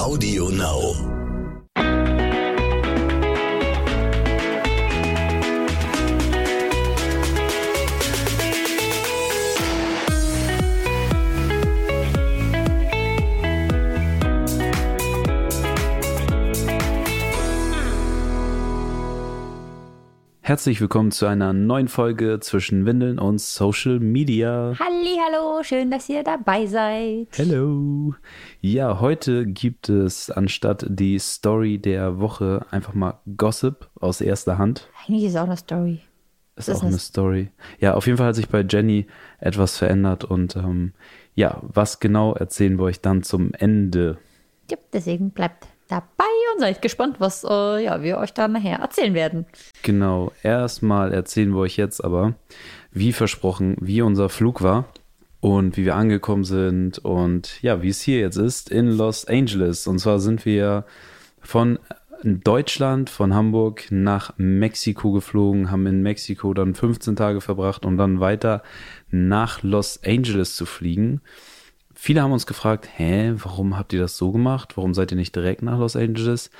Audio Now. Herzlich willkommen zu einer neuen Folge zwischen Windeln und Social Media. Hallo, schön, dass ihr dabei seid. Hello. Ja, heute gibt es anstatt die Story der Woche einfach mal Gossip aus erster Hand. Eigentlich ist es auch eine Story. Ist auch ist eine eine- Story. Ja, auf jeden Fall hat sich bei Jenny etwas verändert und ähm, ja, was genau erzählen wir euch dann zum Ende. Ja, deswegen bleibt dabei und seid gespannt, was äh, ja, wir euch dann nachher erzählen werden. Genau, erstmal erzählen wir euch jetzt aber, wie versprochen, wie unser Flug war und wie wir angekommen sind und ja, wie es hier jetzt ist in Los Angeles. Und zwar sind wir von Deutschland, von Hamburg nach Mexiko geflogen, haben in Mexiko dann 15 Tage verbracht, um dann weiter nach Los Angeles zu fliegen. Viele haben uns gefragt, hä, warum habt ihr das so gemacht? Warum seid ihr nicht direkt nach Los Angeles?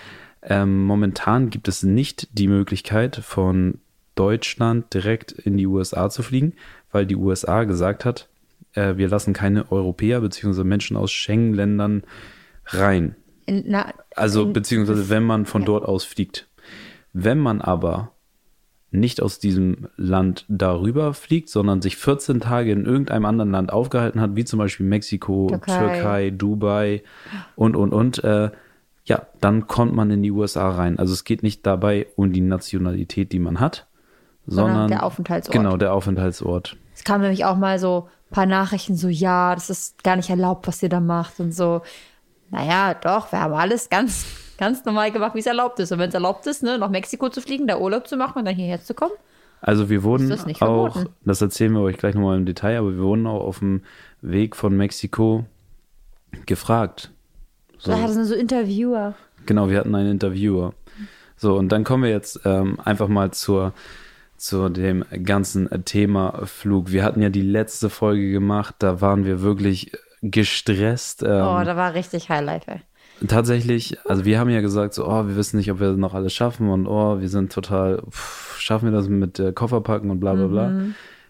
Ähm, momentan gibt es nicht die Möglichkeit, von Deutschland direkt in die USA zu fliegen, weil die USA gesagt hat, äh, wir lassen keine Europäer bzw. Menschen aus Schengen-Ländern rein. In, na, Also in, beziehungsweise wenn man von ja. dort aus fliegt. Wenn man aber nicht aus diesem Land darüber fliegt, sondern sich 14 Tage in irgendeinem anderen Land aufgehalten hat, wie zum Beispiel Mexiko, Türkei. Türkei, Dubai und, und, und, äh, ja, dann kommt man in die USA rein. Also es geht nicht dabei um die Nationalität, die man hat, Sondern sondern, der Aufenthaltsort. Genau, der Aufenthaltsort. es kamen nämlich auch mal so ein paar Nachrichten, so, ja, das ist gar nicht erlaubt, was ihr da macht und so. Naja, doch, wir haben alles ganz, ganz normal gemacht, wie es erlaubt ist. Und wenn es erlaubt ist, ne, nach Mexiko zu fliegen, da Urlaub zu machen und dann hierher zu kommen, Also wir wurden das auch, verboten? das erzählen wir euch gleich nochmal im Detail, aber wir wurden auch auf dem Weg von Mexiko gefragt. So, da hatten so Interviewer. genau, wir hatten einen Interviewer. So, und dann kommen wir jetzt ähm, einfach mal zur, zu dem ganzen Thema Flug. Wir hatten ja die letzte Folge gemacht, da waren wir wirklich gestresst. Ähm, Oh, da war richtig Highlight, ey. Tatsächlich, also wir haben ja gesagt, so, oh, wir wissen nicht, ob wir noch alles schaffen und oh, wir sind total, pff, schaffen wir das mit äh, Kofferpacken und bla bla bla.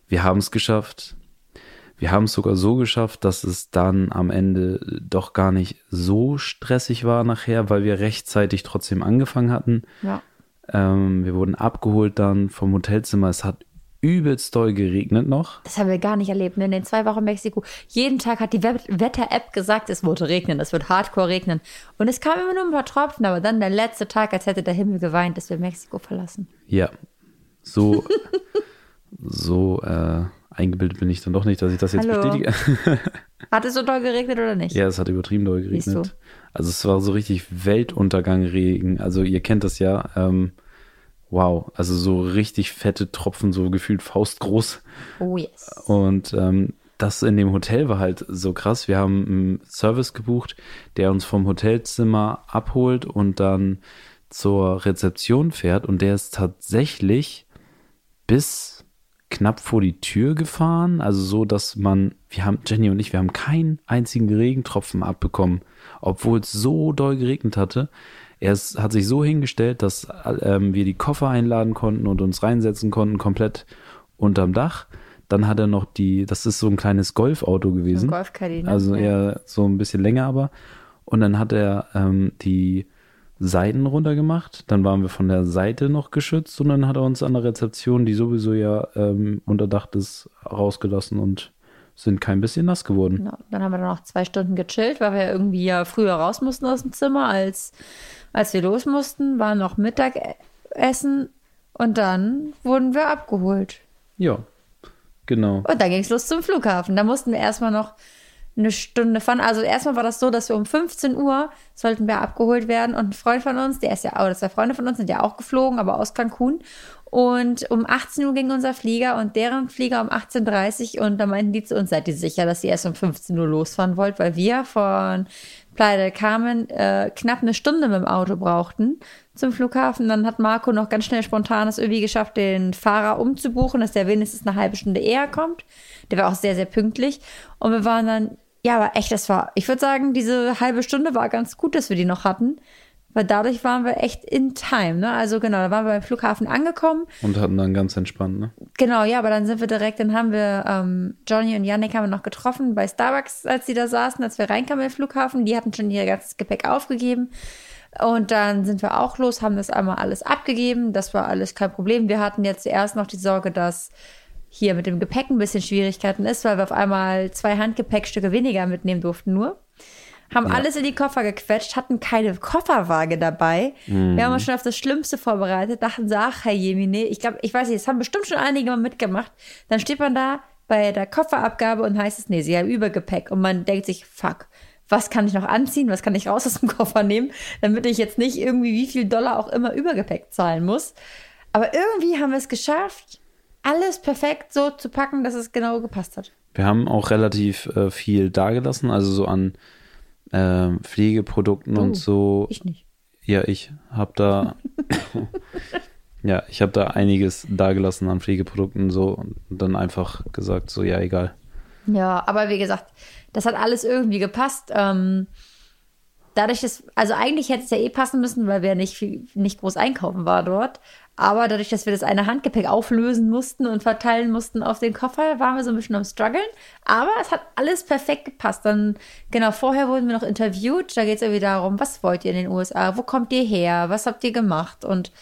Wir haben es geschafft. Wir haben es sogar so geschafft, dass es dann am Ende doch gar nicht so stressig war nachher, weil wir rechtzeitig trotzdem angefangen hatten. Ja. Ähm, wir wurden abgeholt dann vom Hotelzimmer. Es hat übelst doll geregnet noch. Das haben wir gar nicht erlebt. ne? In den zwei Wochen Mexiko. Jeden Tag hat die Wetter-App gesagt, es wird regnen, es wird hardcore regnen. Und es kam immer nur ein paar Tropfen, aber dann der letzte Tag, als hätte der Himmel geweint, dass wir Mexiko verlassen. Ja, so, so äh, eingebildet bin ich dann doch nicht, dass ich das jetzt Hallo. bestätige. Hat es so doll geregnet oder nicht? Ja, es hat übertrieben doll geregnet. Also es war so richtig Weltuntergangregen. Also ihr kennt das ja. Ähm, wow, also so richtig fette Tropfen, so gefühlt faustgroß. Oh yes. Und ähm, das in dem Hotel war halt so krass. Wir haben einen Service gebucht, der uns vom Hotelzimmer abholt und dann zur Rezeption fährt. Und der ist tatsächlich bis knapp vor die Tür gefahren. Also so, dass man, wir haben, Jenny und ich, wir haben keinen einzigen Regentropfen abbekommen, obwohl es so doll geregnet hatte. Er ist, hat sich so hingestellt, dass ähm, wir die Koffer einladen konnten und uns reinsetzen konnten, komplett unterm Dach. Dann hat er noch die, das ist so ein kleines Golfauto gewesen. Golfcaddy, ne? Also eher so ein bisschen länger aber. Und dann hat er ähm, die Seiten runtergemacht. Dann waren wir von der Seite noch geschützt und dann hat er uns an der Rezeption, die sowieso ja ähm, unter Dach ist, rausgelassen und sind kein bisschen nass geworden. Genau. Dann haben wir dann noch zwei Stunden gechillt, weil wir irgendwie ja früher raus mussten aus dem Zimmer, als, als wir los mussten, war noch Mittagessen und dann wurden wir abgeholt. Ja, genau. Und dann ging es los zum Flughafen. Da mussten wir erstmal noch eine Stunde fahren. Also erstmal war das so, dass wir um 15 Uhr sollten wir abgeholt werden und ein Freund von uns, der ist ja, oder zwei Freunde von uns sind ja auch geflogen, aber aus Cancun. Und um 18 Uhr ging unser Flieger und deren Flieger um 18.30 Uhr und da meinten die zu uns, seid ihr sicher, dass ihr erst um 15 Uhr losfahren wollt, weil wir von Playa del Carmen äh, knapp eine Stunde mit dem Auto brauchten zum Flughafen. Dann hat Marco noch ganz schnell spontan es irgendwie geschafft, den Fahrer umzubuchen, dass der wenigstens eine halbe Stunde eher kommt. Der war auch sehr, sehr pünktlich. Und wir waren dann Ja, aber echt, das war, ich würde sagen, diese halbe Stunde war ganz gut, dass wir die noch hatten. Weil dadurch waren wir echt in time, ne? Also genau, da waren wir beim Flughafen angekommen. Und hatten dann ganz entspannt, ne? Genau, ja, aber dann sind wir direkt, dann haben wir ähm, Johnny und Yannick haben wir noch getroffen bei Starbucks, als sie da saßen, als wir reinkamen im Flughafen. Die hatten schon ihr ganzes Gepäck aufgegeben. Und dann sind wir auch los, haben das einmal alles abgegeben. Das war alles kein Problem. Wir hatten jetzt zuerst noch die Sorge, dass hier mit dem Gepäck ein bisschen Schwierigkeiten ist, weil wir auf einmal zwei Handgepäckstücke weniger mitnehmen durften nur. Haben Ja. alles in die Koffer gequetscht, hatten keine Kofferwaage dabei. Wir haben uns schon auf das Schlimmste vorbereitet, dachten so, ach, Herr Jemine, ich glaube, ich weiß nicht, es haben bestimmt schon einige mal mitgemacht. Dann steht man da bei der Kofferabgabe und heißt es, nee, sie haben Übergepäck. Und man denkt sich, fuck, was kann ich noch anziehen, was kann ich raus aus dem Koffer nehmen, damit ich jetzt nicht irgendwie wie viel Dollar auch immer Übergepäck zahlen muss. Aber irgendwie haben wir es geschafft, alles perfekt so zu packen, dass es genau gepasst hat. Wir haben auch relativ äh, viel dagelassen, also so an ähm, Pflegeprodukten Oh, und so. Ich nicht. Ja, ich habe da ja, ich habe da einiges dagelassen an Pflegeprodukten so und dann einfach gesagt so ja egal. Ja, aber wie gesagt, das hat alles irgendwie gepasst. Ähm, dadurch, dass, also eigentlich hätte es ja eh passen müssen, weil wir nicht nicht groß einkaufen war dort. Aber dadurch, dass wir das eine Handgepäck auflösen mussten und verteilen mussten auf den Koffer, waren wir so ein bisschen am struggeln. Aber es hat alles perfekt gepasst. Dann, genau, vorher wurden wir noch interviewt. Da geht es irgendwie darum, was wollt ihr in den USA? Wo kommt ihr her? Was habt ihr gemacht? Und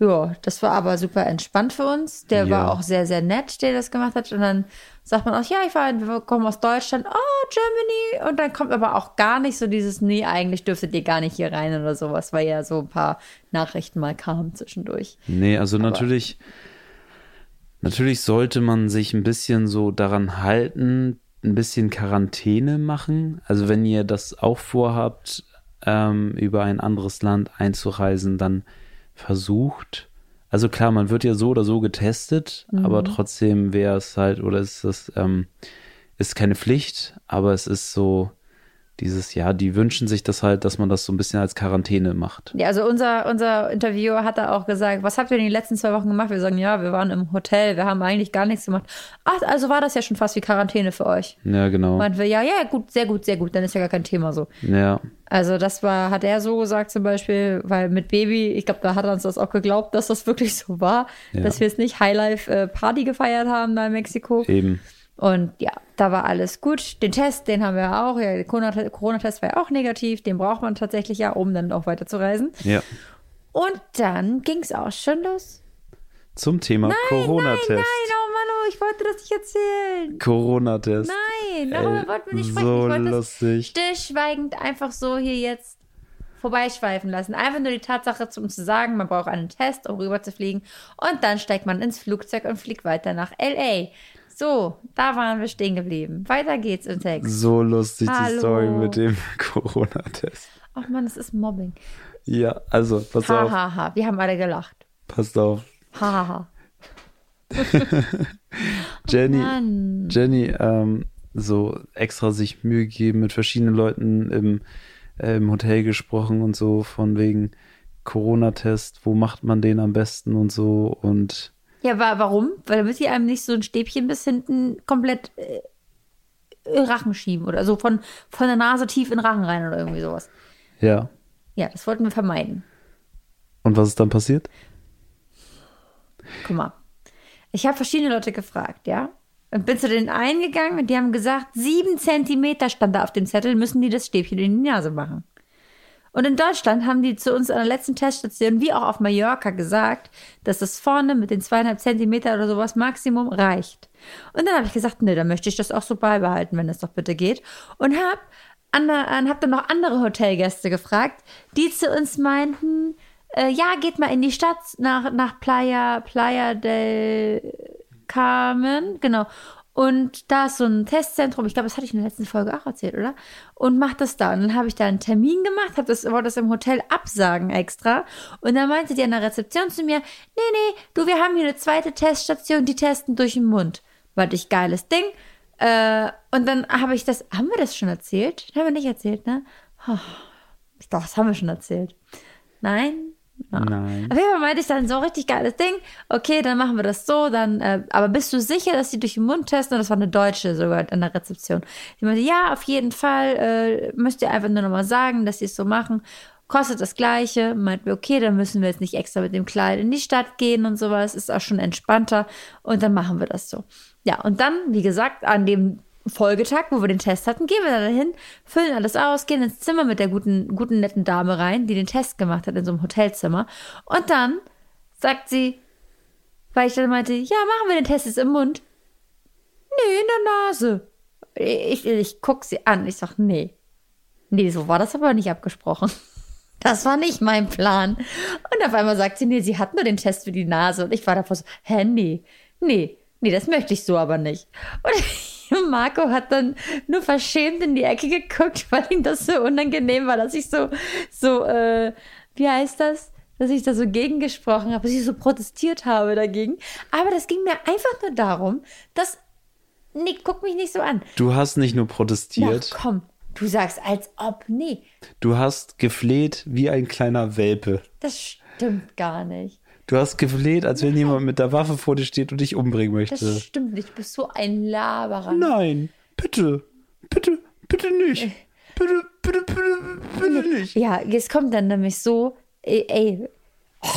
ja, das war aber super entspannt für uns. Der Ja. war auch sehr, sehr nett, der das gemacht hat. Und dann sagt man auch, ja, ich war, wir kommen aus Deutschland, oh, Germany. Und dann kommt aber auch gar nicht so dieses, nee, eigentlich dürftet ihr gar nicht hier rein oder sowas, weil ja so ein paar Nachrichten mal kamen zwischendurch. Nee, also natürlich natürlich sollte man sich ein bisschen so daran halten, ein bisschen Quarantäne machen. Also wenn ihr das auch vorhabt, ähm, über ein anderes Land einzureisen, dann versucht. Also klar, man wird ja so oder so getestet, aber trotzdem wäre es halt, oder ist das, ähm, ist keine Pflicht, aber es ist so dieses, ja, die wünschen sich das halt, dass man das so ein bisschen als Quarantäne macht. Ja, also unser, unser Interviewer hat da auch gesagt, was habt ihr in den letzten zwei Wochen gemacht? Wir sagen, ja, wir waren im Hotel, wir haben eigentlich gar nichts gemacht. Ach, also war das ja schon fast wie Quarantäne für euch. Ja, genau. Meinten wir, ja, ja, gut, sehr gut, sehr gut, dann ist ja gar kein Thema so. Ja, Also das war, hat er so gesagt zum Beispiel, weil mit Baby, ich glaube, da hat er uns das auch geglaubt, dass das wirklich so war, Ja. dass wir jetzt nicht Highlife äh, Party gefeiert haben da in Mexiko. eben. Und ja, da war alles gut. Den Test, den haben wir auch. Ja, Corona-Test war ja auch negativ. Den braucht man tatsächlich ja, um dann auch weiter zu reisen. Ja. Und dann ging es auch schon los. Zum Thema Corona-Test. Nein, oh Mann, oh, ich wollte das nicht erzählen. Corona-Test. Nein, darüber wollten wir nicht sprechen. so ich wollte das lustig. stillschweigend einfach so hier jetzt vorbeischweifen lassen. Einfach nur die Tatsache, um zu sagen, man braucht einen Test, um rüber zu fliegen. Und dann steigt man ins Flugzeug und fliegt weiter nach L.A. So, da waren wir stehen geblieben. Weiter geht's im Text. So lustig die Hallo. Story mit dem Corona-Test. Ach man, das ist Mobbing. Ja, also, pass Ha, auf, ha, ha. Wir haben alle gelacht. passt auf. Ha, ha, ha. Jenny, Mann. Jenny, ähm, so extra sich Mühe gegeben, mit verschiedenen Leuten im, äh, im Hotel gesprochen und so, von wegen Corona-Test, wo macht man den am besten und so und Ja, wa warum? Weil damit sie einem nicht so ein Stäbchen bis hinten komplett äh, in Rachen schieben oder so von, von der Nase tief in den Rachen rein oder irgendwie sowas. ja. Ja, das wollten wir vermeiden. Und was ist dann passiert? Guck mal. Ich habe verschiedene Leute gefragt, ja? Und bin zu den eingegangen und die haben gesagt, sieben Zentimeter stand da auf dem Zettel, müssen die das Stäbchen in die Nase machen. Und in Deutschland haben die zu uns an der letzten Teststation, wie auch auf Mallorca, gesagt, dass das vorne mit den zweieinhalb Zentimeter oder sowas Maximum reicht. Und dann habe ich gesagt, nee, dann möchte ich das auch so beibehalten, wenn es doch bitte geht. Und habe hab dann noch andere Hotelgäste gefragt, die zu uns meinten, äh, ja, geht mal in die Stadt nach, nach Playa, Playa del Carmen, genau. Und da ist so ein Testzentrum, ich glaube, das hatte ich in der letzten Folge auch erzählt, oder? Und macht das da. Und dann habe ich da einen Termin gemacht, habe das, wollte das im Hotel absagen extra. Und dann meinte die an der Rezeption zu mir, nee, nee, du, wir haben hier eine zweite Teststation, die testen durch den Mund. Warte ich, geiles Ding. Äh, und dann habe ich das, haben wir das schon erzählt? Haben wir nicht erzählt, ne? Oh, doch, das haben wir schon erzählt. Nein, Ja. Nein. Auf jeden Fall meinte ich dann so richtig geiles Ding. Okay, dann machen wir das so. Dann, äh, aber bist du sicher, dass sie durch den Mund testen? Und das war eine Deutsche sogar in der Rezeption. Die meinte, ja, auf jeden Fall. Äh, müsst ihr einfach nur nochmal sagen, dass sie es so machen. Kostet das Gleiche. Meint mir, okay, dann müssen wir jetzt nicht extra mit dem Kleid in die Stadt gehen und sowas. Ist auch schon entspannter. Und dann machen wir das so. Ja, und dann, wie gesagt, an dem Folgetag, wo wir den Test hatten, gehen wir da dahin, füllen alles aus, gehen ins Zimmer mit der guten, guten, netten Dame rein, die den Test gemacht hat in so einem Hotelzimmer. Und dann sagt sie, weil ich dann meinte, ja, machen wir den Test jetzt im Mund. Nee, in der Nase. Ich, ich guck sie an. Ich sag, nee. Nee, so war das aber nicht abgesprochen. Das war nicht mein Plan. Und auf einmal sagt sie, nee, sie hat nur den Test für die Nase. Und ich war davor so, hä, nee, nee, nee, das möchte ich so aber nicht. Und Marco hat dann nur verschämt in die Ecke geguckt, weil ihm das so unangenehm war, dass ich so, so, äh, wie heißt das? Dass ich da so gegengesprochen habe, dass ich so protestiert habe dagegen. Aber das ging mir einfach nur darum, dass, Nick, guck mich nicht so an. Du hast nicht nur protestiert, komm, du sagst, als ob, nee, du hast gefleht wie ein kleiner Welpe. das stimmt gar nicht. Du hast gefleht, als wenn jemand mit der Waffe vor dir steht und dich umbringen Das möchte. stimmt nicht. Du bist so ein Laberer. Nein, bitte, bitte, bitte nicht. Bitte, bitte, bitte, bitte nicht. Ja, es kommt dann nämlich so, ey, ey oh,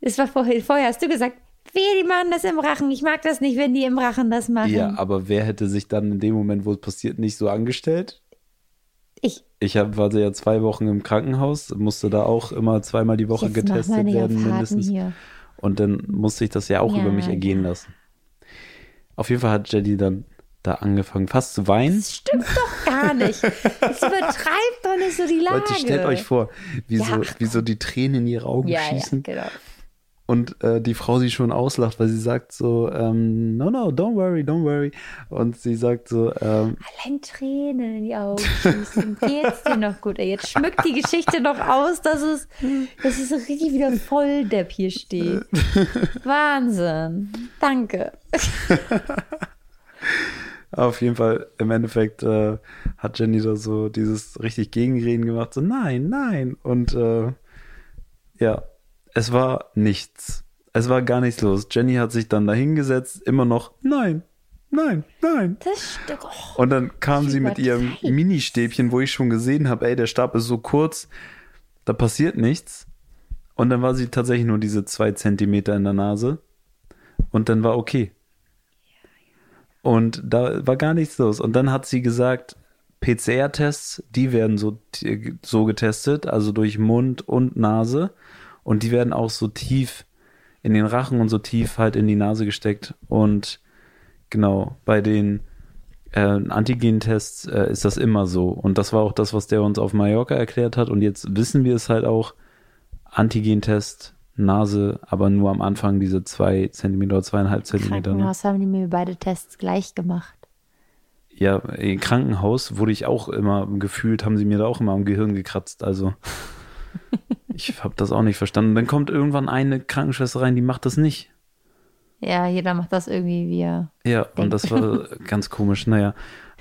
es war vorher, vorher hast du gesagt, wehe, die machen das im Rachen. Ich mag das nicht, wenn die im Rachen das machen. Ja, aber wer hätte sich dann in dem Moment, wo es passiert, nicht so angestellt? Ich, Ich hab, war ja zwei Wochen im Krankenhaus, musste da auch immer zweimal die Woche jetzt getestet werden, mindestens. hier. Und dann musste ich das ja auch Ja, über mich ergehen ja. lassen. Auf jeden Fall hat Jenny dann da angefangen, fast zu weinen. Das stimmt doch gar nicht. Das übertreibt doch nicht so die Lage. Leute, stellt euch vor, wie, Ja. so, wie so die Tränen in ihre Augen Ja, ja, schießen genau. Und äh, die Frau sie schon auslacht, weil sie sagt so, ähm, no, no, don't worry, don't worry. Und sie sagt so, ähm, Allein Tränen in die Augen schießen. Geht's dir noch gut? Ey, Jetzt schmückt die Geschichte noch aus, dass es, dass es so richtig wieder Volldepp hier steht. Wahnsinn. Danke. Auf jeden Fall, im Endeffekt äh, hat Jenny da so dieses richtig Gegenreden gemacht, so nein, nein. Und äh, ja, es war nichts. Es war gar nichts los. Jenny hat sich dann da hingesetzt, immer noch, nein, nein, nein. Das stimmt. Oh, Und dann kam sie mit ihrem übertreib's. Ministäbchen, wo ich schon gesehen habe, ey, der Stab ist so kurz, da passiert nichts. Und dann war sie tatsächlich nur diese zwei Zentimeter in der Nase. Und dann war okay. Und da war gar nichts los. Und dann hat sie gesagt, PCR-Tests, die werden so, so getestet, also durch Mund und Nase. Und die werden auch so tief in den Rachen und so tief halt in die Nase gesteckt. Und genau, bei den äh, Antigen-Tests äh, ist das immer so. Und das war auch das, was der uns auf Mallorca erklärt hat. Und jetzt wissen wir es halt auch. Antigen-Test, Nase, aber nur am Anfang diese zwei Zentimeter oder zweieinhalb Zentimeter. Ne? Krankenhaus haben die mir beide Tests gleich gemacht. Ja, im Krankenhaus wurde ich auch immer gefühlt, haben sie mir da auch immer am Gehirn gekratzt. Also ich habe das auch nicht verstanden. Dann kommt irgendwann eine Krankenschwester rein, die macht das nicht. Ja, jeder macht das irgendwie wie er. Ja, und das war ganz komisch. Naja,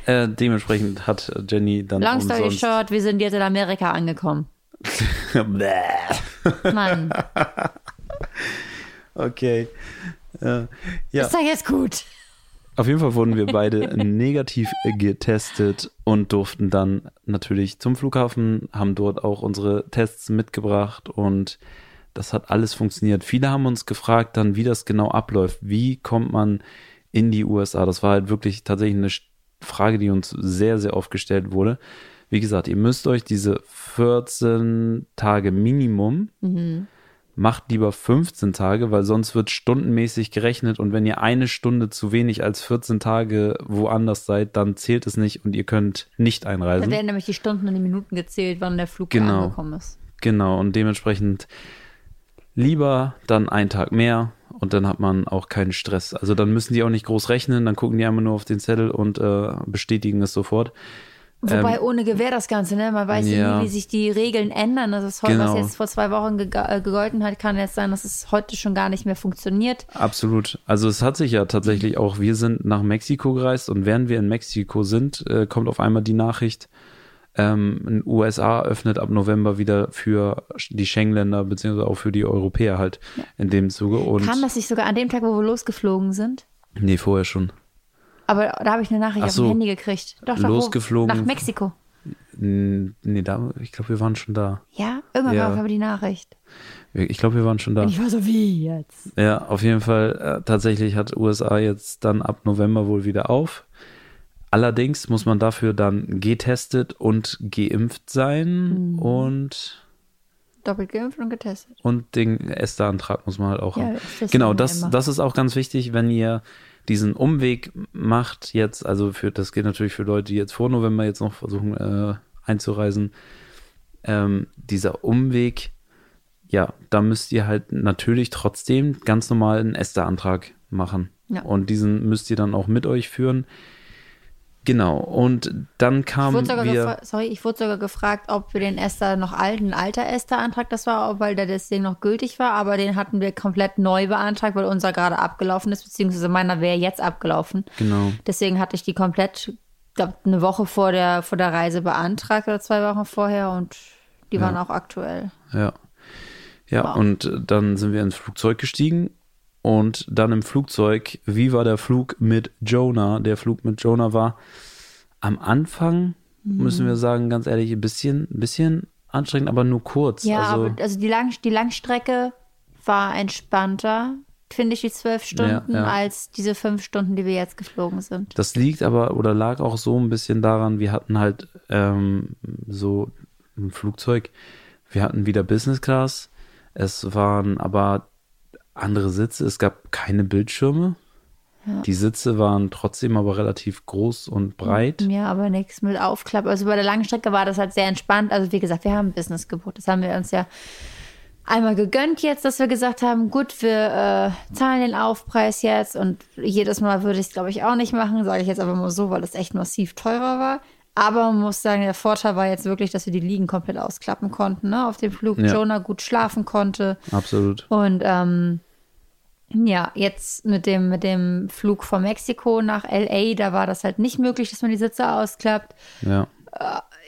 äh, dementsprechend hat Jenny dann Long story umsonst... short, wir sind jetzt in Amerika angekommen. Mann, okay. Äh, ja. ist doch jetzt gut. Auf jeden Fall wurden wir beide negativ getestet und durften dann natürlich zum Flughafen, haben dort auch unsere Tests mitgebracht und das hat alles funktioniert. Viele haben uns gefragt dann, wie das genau abläuft. Wie kommt man in die USA? Das war halt wirklich tatsächlich eine Frage, die uns sehr, sehr oft gestellt wurde. Wie gesagt, ihr müsst euch diese 14 Tage Minimum macht lieber 15 Tage, weil sonst wird stundenmäßig gerechnet und wenn ihr eine Stunde zu wenig als 14 Tage woanders seid, dann zählt es nicht und ihr könnt nicht Da einreisen. werden nämlich die Stunden und die Minuten gezählt, wann der Flug Genau. angekommen ist. Genau, und dementsprechend lieber dann einen Tag mehr und dann hat man auch keinen Stress. Also dann müssen die auch nicht groß rechnen, dann gucken die einmal nur auf den Zettel und äh, bestätigen es sofort. Wobei ohne Gewähr das Ganze, ne? Man weiß Ähm, ja. nie, wie sich die Regeln ändern. Also das, heute, was Genau. jetzt vor zwei Wochen gege- äh, gegolten hat, kann jetzt sein, dass es heute schon gar nicht mehr funktioniert. Absolut. Also es hat sich ja tatsächlich auch, wir sind nach Mexiko gereist und während wir in Mexiko sind, äh, kommt auf einmal die Nachricht, Ähm, USA öffnet ab November wieder für die Schengen-Länder beziehungsweise auch für die Europäer halt in dem Zuge. Und Kam das nicht sogar an dem Tag, wo wir losgeflogen sind? nee, vorher schon. Aber da habe ich eine Nachricht Ach auf so. dem Handy gekriegt. Doch, doch, Losgeflogen. Nach Mexiko. Nee, da, ich glaube, wir waren schon da. Ja, irgendwann Ja. war auf aber die Nachricht. Ich glaube, wir waren schon da. Und ich war so, wie jetzt? Ja, auf jeden Fall. Äh, tatsächlich hat USA jetzt dann ab November wohl wieder auf. Allerdings muss man dafür dann getestet und geimpft sein Mhm. und, Doppelt geimpft und getestet. und den ESTA-Antrag muss man halt auch Ja, haben. Genau, das, das ist auch ganz wichtig, wenn ihr diesen Umweg macht jetzt, also für, das geht natürlich für Leute, die jetzt vor November jetzt noch versuchen äh, einzureisen, ähm, dieser Umweg, ja, da müsst ihr halt natürlich trotzdem ganz normal einen ESTA-Antrag machen. Ja. Und diesen müsst ihr dann auch mit euch führen. Genau, und dann kam wir, sorry, ich wurde sogar gefragt, ob wir den Esther noch alten, alter Esther-Antrag das war, weil der deswegen noch gültig war, aber den hatten wir komplett neu beantragt, weil unser gerade abgelaufen ist, beziehungsweise meiner wäre jetzt abgelaufen. genau, Deswegen hatte ich die komplett, glaube eine Woche vor der, vor der Reise beantragt oder zwei Wochen vorher und die waren auch aktuell. Ja. Ja, Wow. und dann sind wir ins Flugzeug gestiegen und dann im Flugzeug, wie war der Flug mit Jonah? Der Flug mit Jonah war am Anfang, müssen Mhm. wir sagen, ganz ehrlich, ein bisschen, ein bisschen anstrengend, aber nur kurz. Ja, also, aber also die, Lang, die Langstrecke war entspannter, finde ich, die zwölf Stunden, ja. als diese fünf Stunden, die wir jetzt geflogen sind. Das liegt aber oder lag auch so ein bisschen daran, wir hatten halt ähm, so ein Flugzeug, wir hatten wieder Business Class, es waren aber andere Sitze, es gab keine Bildschirme. Die Sitze waren trotzdem aber relativ groß und breit. Ja, aber nichts mit Aufklapp. Also bei der Langstrecke war das halt sehr entspannt. Also wie gesagt, wir haben Business gebucht. Das haben wir uns ja einmal gegönnt jetzt, dass wir gesagt haben, gut, wir äh, zahlen den Aufpreis jetzt und jedes Mal würde ich es, glaube ich, auch nicht machen, sage ich jetzt aber mal so, weil es echt massiv teurer war. Aber man muss sagen, der Vorteil war jetzt wirklich, dass wir die Liegen komplett ausklappen konnten, ne? Auf dem Flug Ja. Jonah gut schlafen konnte. Absolut. Und ähm, ja, jetzt mit dem, mit dem Flug von Mexiko nach LA, da war das halt nicht möglich, dass man die Sitze ausklappt. Ja.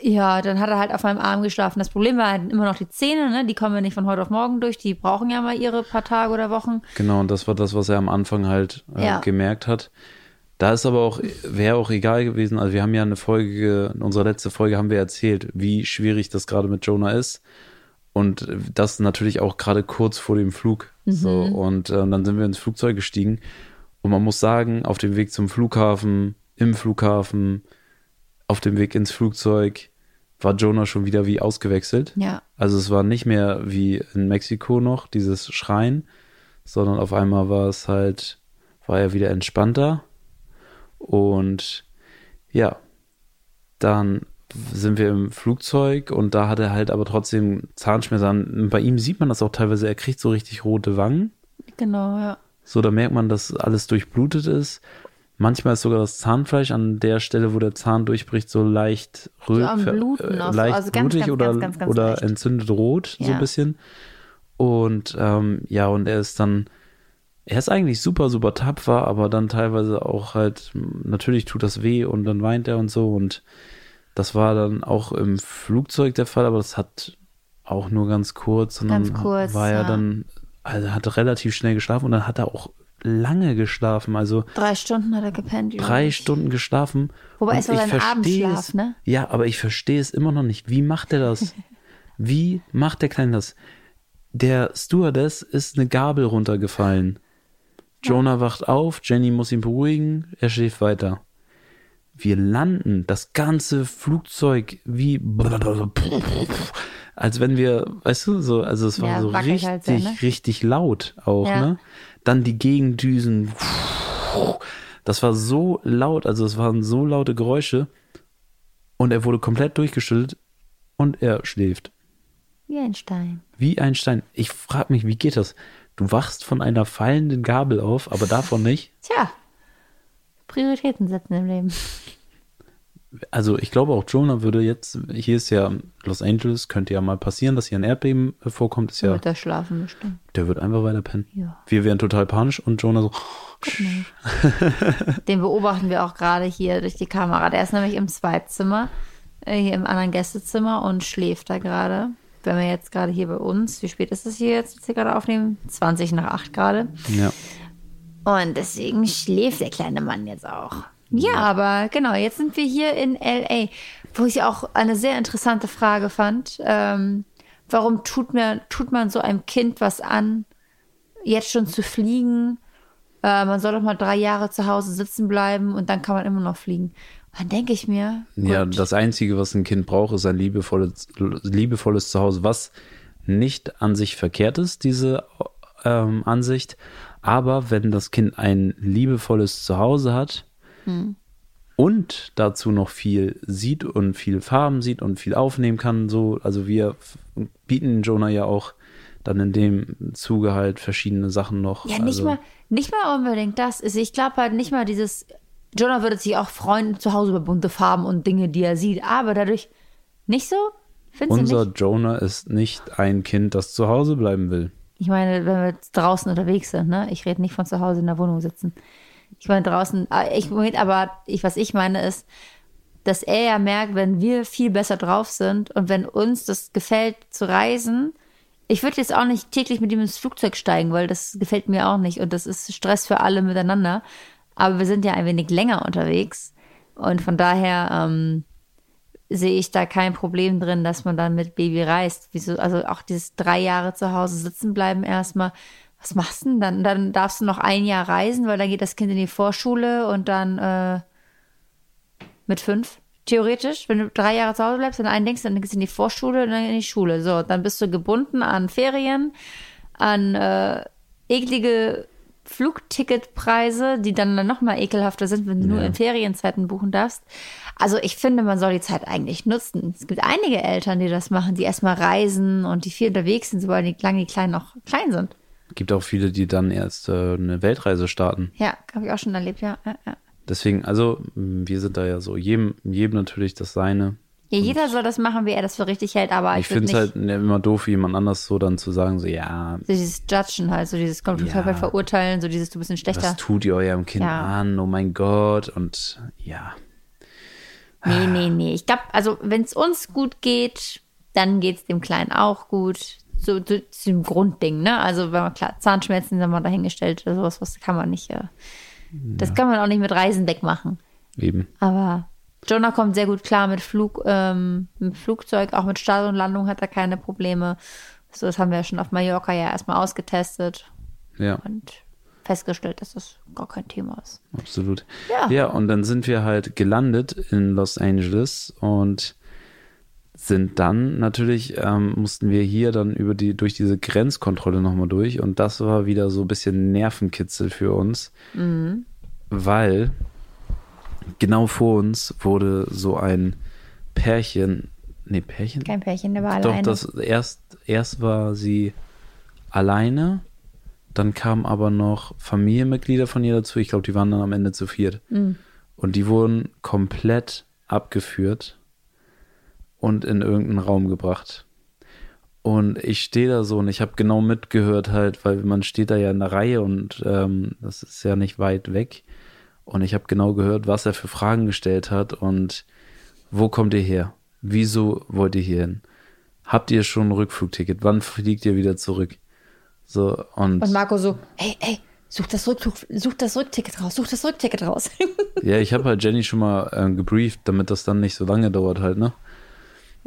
Ja, dann hat er halt auf meinem Arm geschlafen. Das Problem war halt immer noch die Zähne, ne? Die kommen ja nicht von heute auf morgen durch. Die brauchen ja mal ihre paar Tage oder Wochen. Genau, und das war das, was er am Anfang halt äh, Ja. gemerkt hat. Da ist aber auch, wäre auch egal gewesen. Also wir haben ja eine Folge, in unserer letzte Folge haben wir erzählt, wie schwierig das gerade mit Jonah ist. Und das natürlich auch gerade kurz vor dem Flug. So, und äh, dann sind wir ins Flugzeug gestiegen. Und man muss sagen, auf dem Weg zum Flughafen, im Flughafen, auf dem Weg ins Flugzeug, war Jonah schon wieder wie ausgewechselt. Ja. Also es war nicht mehr wie in Mexiko noch, dieses Schreien, sondern auf einmal war es halt, war er wieder entspannter. Und ja, dann sind wir im Flugzeug und da hat er halt aber trotzdem Zahnschmerzen. Bei ihm sieht man das auch teilweise, er kriegt so richtig rote Wangen. Genau, ja. So, da merkt man, dass alles durchblutet ist. Manchmal ist sogar das Zahnfleisch an der Stelle, wo der Zahn durchbricht, so leicht rö- am ver- Bluten äh, so. leicht Also ganz, blutig ganz, oder, ganz, oder leicht. entzündet rot, so Ja. ein bisschen. Und ähm, ja, und er ist dann, er ist eigentlich super, super tapfer, aber dann teilweise auch halt, natürlich tut das weh und dann weint er und so. Und das war dann auch im Flugzeug der Fall, aber das hat auch nur ganz kurz. Und Ganz dann kurz, war er ja. dann, also hat relativ schnell geschlafen und dann hat er auch lange geschlafen. Also Drei Stunden hat er gepennt. drei ich. Stunden geschlafen. Wobei es war sein Abendschlaf, ne? Ja, aber ich verstehe es immer noch nicht. Wie macht er das? Wie macht der Kleine das? Der Stewardess ist eine Gabel runtergefallen. Jonah wacht auf, Jenny muss ihn beruhigen, er schläft weiter. Wir landen, das ganze Flugzeug wie als wenn wir, weißt du, so, also es war Ja, so richtig, halt sehr, ne? richtig laut auch, Ja. ne? Dann die Gegendüsen. Das war so laut, also es waren so laute Geräusche und er wurde komplett durchgeschüttelt und er schläft. Wie ein Stein. Wie ein Stein. Ich frage mich, wie geht das? Du wachst von einer fallenden Gabel auf, aber davon nicht. Tja. Prioritäten setzen im Leben. Also ich glaube auch Jonah würde jetzt, hier ist ja Los Angeles, könnte ja mal passieren, dass hier ein Erdbeben äh, vorkommt, ist Ja. Wird er schlafen bestimmt. der wird einfach weiter pennen. Ja. Wir wären total panisch und Jonah so, Den beobachten wir auch gerade hier durch die Kamera. Der ist nämlich im Zweizimmer äh, hier im anderen Gästezimmer und schläft da gerade. Wenn wir jetzt gerade hier bei uns, wie spät ist es hier jetzt, dass wir gerade aufnehmen? 20 nach 8 gerade. Ja. Und deswegen schläft der kleine Mann jetzt auch. Ja, aber genau, jetzt sind wir hier in LA, wo ich auch eine sehr interessante Frage fand. Ähm, warum tut, mir, tut man so einem Kind was an, jetzt schon zu fliegen? Äh, man soll doch mal drei Jahre zu Hause sitzen bleiben und dann kann man immer noch fliegen. Dann denke ich mir. Ja, gut, das Einzige, was ein Kind braucht, ist ein liebevolles, liebevolles Zuhause, was nicht an sich verkehrt ist, diese ähm, Ansicht. Aber wenn das Kind ein liebevolles Zuhause hat und dazu noch viel sieht und viel Farben sieht und viel aufnehmen kann, so, also wir bieten Jonah ja auch dann in dem Zuge halt verschiedene Sachen noch. Ja, nicht also, mal, nicht mal unbedingt das. Ich glaube halt nicht mal dieses. Jonah würde sich auch freuen zu Hause über bunte Farben und Dinge, die er sieht, aber dadurch nicht so? Findest Unser? Jonah ist nicht ein Kind, das zu Hause bleiben will. Ich meine, wenn wir draußen unterwegs sind, ne? Ich rede nicht von zu Hause in der Wohnung sitzen. Ich meine draußen, ah, ich aber ich, was ich meine ist, dass er ja merkt, wenn wir viel besser drauf sind und wenn uns das gefällt zu reisen, ich würde jetzt auch nicht täglich mit ihm ins Flugzeug steigen, weil das gefällt mir auch nicht und das ist Stress für alle miteinander. Aber wir sind ja ein wenig länger unterwegs und von daher ähm, sehe ich da kein Problem drin, dass man dann mit Baby reist. Wieso, also auch dieses drei Jahre zu Hause sitzen bleiben erstmal. Was machst du denn dann? Dann darfst du noch ein Jahr reisen, weil dann geht das Kind in die Vorschule und dann äh, mit fünf. Theoretisch, wenn du drei Jahre zu Hause bleibst und einen denkst, dann gehst du in die Vorschule und dann in die Schule. So, dann bist du gebunden an Ferien, an äh, eklige Flugticketpreise, die dann noch mal ekelhafter sind, wenn du nur Ja. in Ferienzeiten buchen darfst. Also ich finde, man soll die Zeit eigentlich nutzen. Es gibt einige Eltern, die das machen, die erstmal reisen und die viel unterwegs sind, solange die, Kleinen noch klein sind. Gibt auch viele, die dann erst äh, eine Weltreise starten. Ja, habe ich auch schon erlebt, ja. ja, ja. Deswegen, also wir sind da ja so, jedem, jedem natürlich das Seine. Ja, jeder soll das machen, wie er das für richtig hält, aber Ich finde es halt immer doof, jemand anders so dann zu sagen, so ja, so dieses Judgen halt, so dieses kommt Ja. ja. verurteilen, so dieses du bist ein schlechter. was tut ihr eurem Kind Ja. an? Oh mein Gott. Und ja, Nee, nee, nee. Ich glaube, also wenn es uns gut geht, dann geht es dem Kleinen auch gut. So, so zum Grundding, ne? Also wenn man klar, Zahnschmerzen sind mal dahingestellt oder sowas, was kann man nicht. Äh, das kann man auch nicht mit Reisen wegmachen. eben. Aber Jonah kommt sehr gut klar mit Flug, ähm, mit Flugzeug, auch mit Start und Landung hat er keine Probleme. So, das haben wir ja schon auf Mallorca ja erstmal ausgetestet Ja, und festgestellt, dass das gar kein Thema ist. absolut. Ja. Ja, und dann sind wir halt gelandet in Los Angeles und sind dann natürlich, ähm, mussten wir hier dann über die, durch diese Grenzkontrolle nochmal durch und das war wieder so ein bisschen Nervenkitzel für uns, weil genau vor uns wurde so ein Pärchen, nee, Pärchen? Kein Pärchen, der war Doch, alleine. das erst, erst war sie alleine, dann kamen aber noch Familienmitglieder von ihr dazu. Ich glaube, die waren dann am Ende zu viert. Mhm. Und die wurden komplett abgeführt und in irgendeinen Raum gebracht. Und ich stehe da so und ich habe genau mitgehört halt, weil man steht da ja in der Reihe und ähm, das ist ja nicht weit weg. Und ich habe genau gehört, was er für Fragen gestellt hat und wo kommt ihr her? Wieso wollt ihr hier hin? Habt ihr schon ein Rückflugticket? Wann fliegt ihr wieder zurück? So, und, Und Marco so, ey, ey, such das, Rückflug, such das Rückticket raus, such das Rückticket raus. ja, ich habe halt Jenny schon mal ähm, gebrieft, damit das dann nicht so lange dauert halt, ne?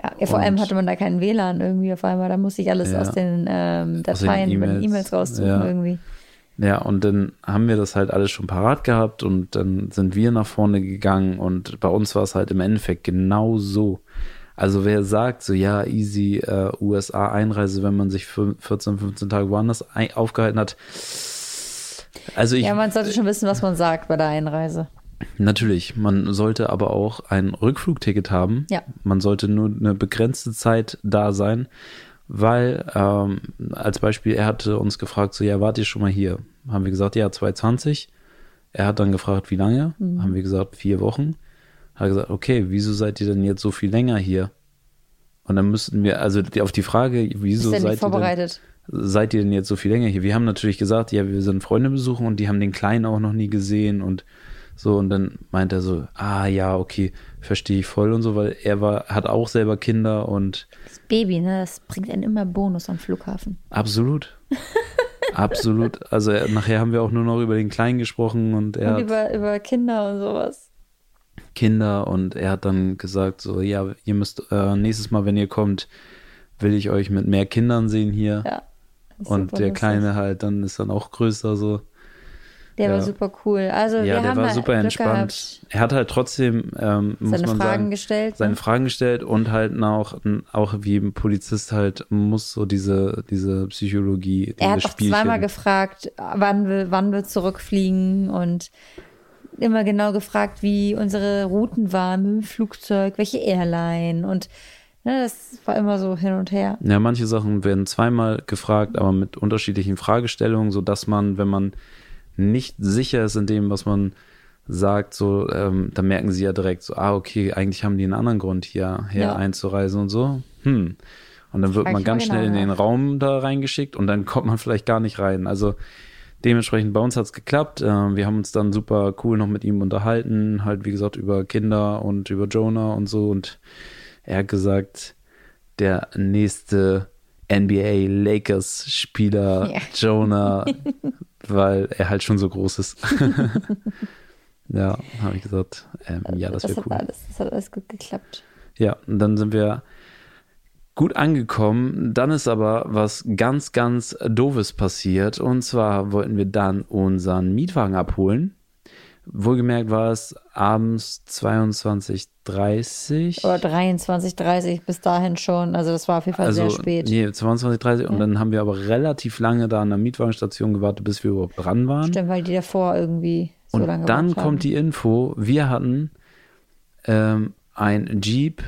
ja, ja, vor allem Und- hatte man da keinen WLAN irgendwie auf einmal. Da musste ich alles Ja. aus den ähm, Dateien, E-Mails. E-Mails raussuchen Ja. irgendwie. Ja, und dann haben wir das halt alles schon parat gehabt und dann sind wir nach vorne gegangen und bei uns war es halt im Endeffekt genau so. Also wer sagt so, ja, easy äh, USA-Einreise, wenn man sich für 14, 15 Tage woanders aufgehalten hat. Also ich, Ja, man sollte schon wissen, was man sagt bei der Einreise. Natürlich, man sollte aber auch ein Rückflugticket haben. Ja. Man sollte nur eine begrenzte Zeit da sein, weil ähm, als Beispiel, er hatte uns gefragt, so ja, wart ihr schon mal hier? Haben wir gesagt, ja, 2020. Er hat dann gefragt, wie lange? Mhm. Haben wir gesagt, vier Wochen. Hat gesagt, okay, wieso seid ihr denn jetzt so viel länger hier? Und dann müssten wir, also die, auf die Frage, wieso seid ihr denn, seid ihr denn jetzt so viel länger hier? Wir haben natürlich gesagt, ja, wir sind Freunde besuchen und die haben den Kleinen auch noch nie gesehen und So, und dann meint er so, ah ja, okay, verstehe ich voll und so, weil er war, hat auch selber Kinder und Baby, ne, das bringt einen immer Bonus am Flughafen. absolut. absolut. Also er, nachher haben wir auch nur noch über den Kleinen gesprochen und er Und über, über Kinder und sowas. Kinder und er hat dann gesagt, so, ja, ihr müsst äh, nächstes Mal, wenn ihr kommt, will ich euch mit mehr Kindern sehen hier. Ja. Und der. Kleine halt dann ist dann auch größer so. Der ja. war super cool. Also Ja, wir der haben war halt super Glück entspannt. gehabt, Er hat halt trotzdem, ähm, Seine Fragen sagen, gestellt. seine ne? Fragen gestellt und halt auch, auch wie ein Polizist halt muss so diese, diese Psychologie, diese Er hat auch Spielchen. zweimal gefragt, wann wir, wann wir zurückfliegen und immer genau gefragt, wie unsere Routen waren mit dem Flugzeug, welche Airline und ne, das war immer so hin und her. Ja, manche Sachen werden zweimal gefragt, aber mit unterschiedlichen Fragestellungen, so dass man, wenn man nicht sicher ist in dem, was man sagt, so, ähm, dann merken sie ja direkt so, ah, okay, eigentlich haben die einen anderen Grund hierher Ja. einzureisen und so. Hm. Und dann wird man ganz schnell in genau den nach. Raum da reingeschickt und dann kommt man vielleicht gar nicht rein. Also dementsprechend bei uns hat's geklappt. Ähm, wir haben uns dann super cool noch mit ihm unterhalten, halt wie gesagt über Kinder und über Jonah und so und er hat gesagt, der nächste NBA Lakers Spieler Ja. Jonah, weil er halt schon so groß ist. ja, habe ich gesagt, ähm, ja, das wäre hat cool. alles, das hat alles gut geklappt. Ja, und dann sind wir gut angekommen. Dann ist aber was ganz, ganz Doofes passiert. Und zwar wollten wir dann unseren Mietwagen abholen. Wohlgemerkt war es abends 22.30 Oder 23, 30 bis dahin schon. Also das war auf jeden Fall sehr spät. Nee, 22.30 und Ja. dann haben wir aber relativ lange da an der Mietwagenstation gewartet, bis wir überhaupt dran waren. Stimmt, weil die davor irgendwie so und lange dann kommt die Info, wir hatten ähm, ein Jeep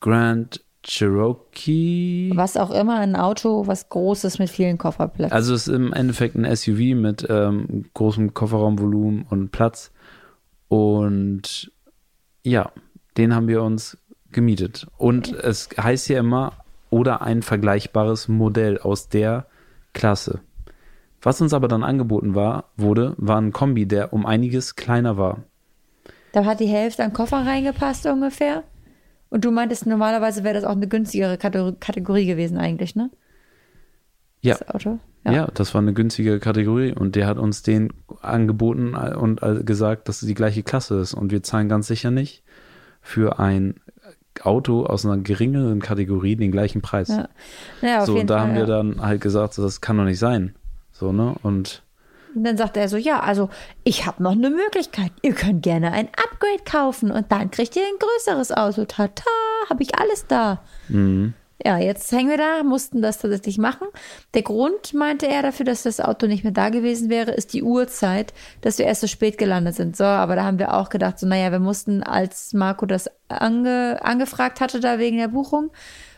Grand Cherokee. Was auch immer, ein Auto, was Großes mit vielen Kofferplätzen. Also es ist im Endeffekt ein SUV mit ähm, großem Kofferraumvolumen und Platz. Und ja, den haben wir uns gemietet. Und es heißt ja immer, oder ein vergleichbares Modell aus der Klasse. Was uns aber dann angeboten war, wurde, war ein Kombi, der um einiges kleiner war. Da hat die Hälfte an Koffer reingepasst ungefähr. Und du meintest, normalerweise wäre das auch eine günstigere Kategor- Kategorie gewesen eigentlich, ne? Ja. Das Auto. Ja. das war eine günstige Kategorie und der hat uns den angeboten und gesagt, dass es die gleiche Klasse ist und wir zahlen ganz sicher nicht für ein Auto aus einer geringeren Kategorie den gleichen Preis. Ja. Naja, so, und da Fall. haben wir ja. dann halt gesagt, so, das kann doch nicht sein. So, ne? Und Und dann sagte er so, ja, also ich habe noch eine Möglichkeit. Ihr könnt gerne ein Upgrade kaufen und dann kriegt ihr ein größeres Auto. Tata, habe ich alles da. mhm. Ja, jetzt hängen wir da, mussten das tatsächlich machen. Der Grund, meinte er, dafür, dass das Auto nicht mehr da gewesen wäre, ist die Uhrzeit, dass wir erst so spät gelandet sind. So, aber da haben wir auch gedacht, so, naja, wir mussten, als Marco das ange, angefragt hatte, da wegen der Buchung,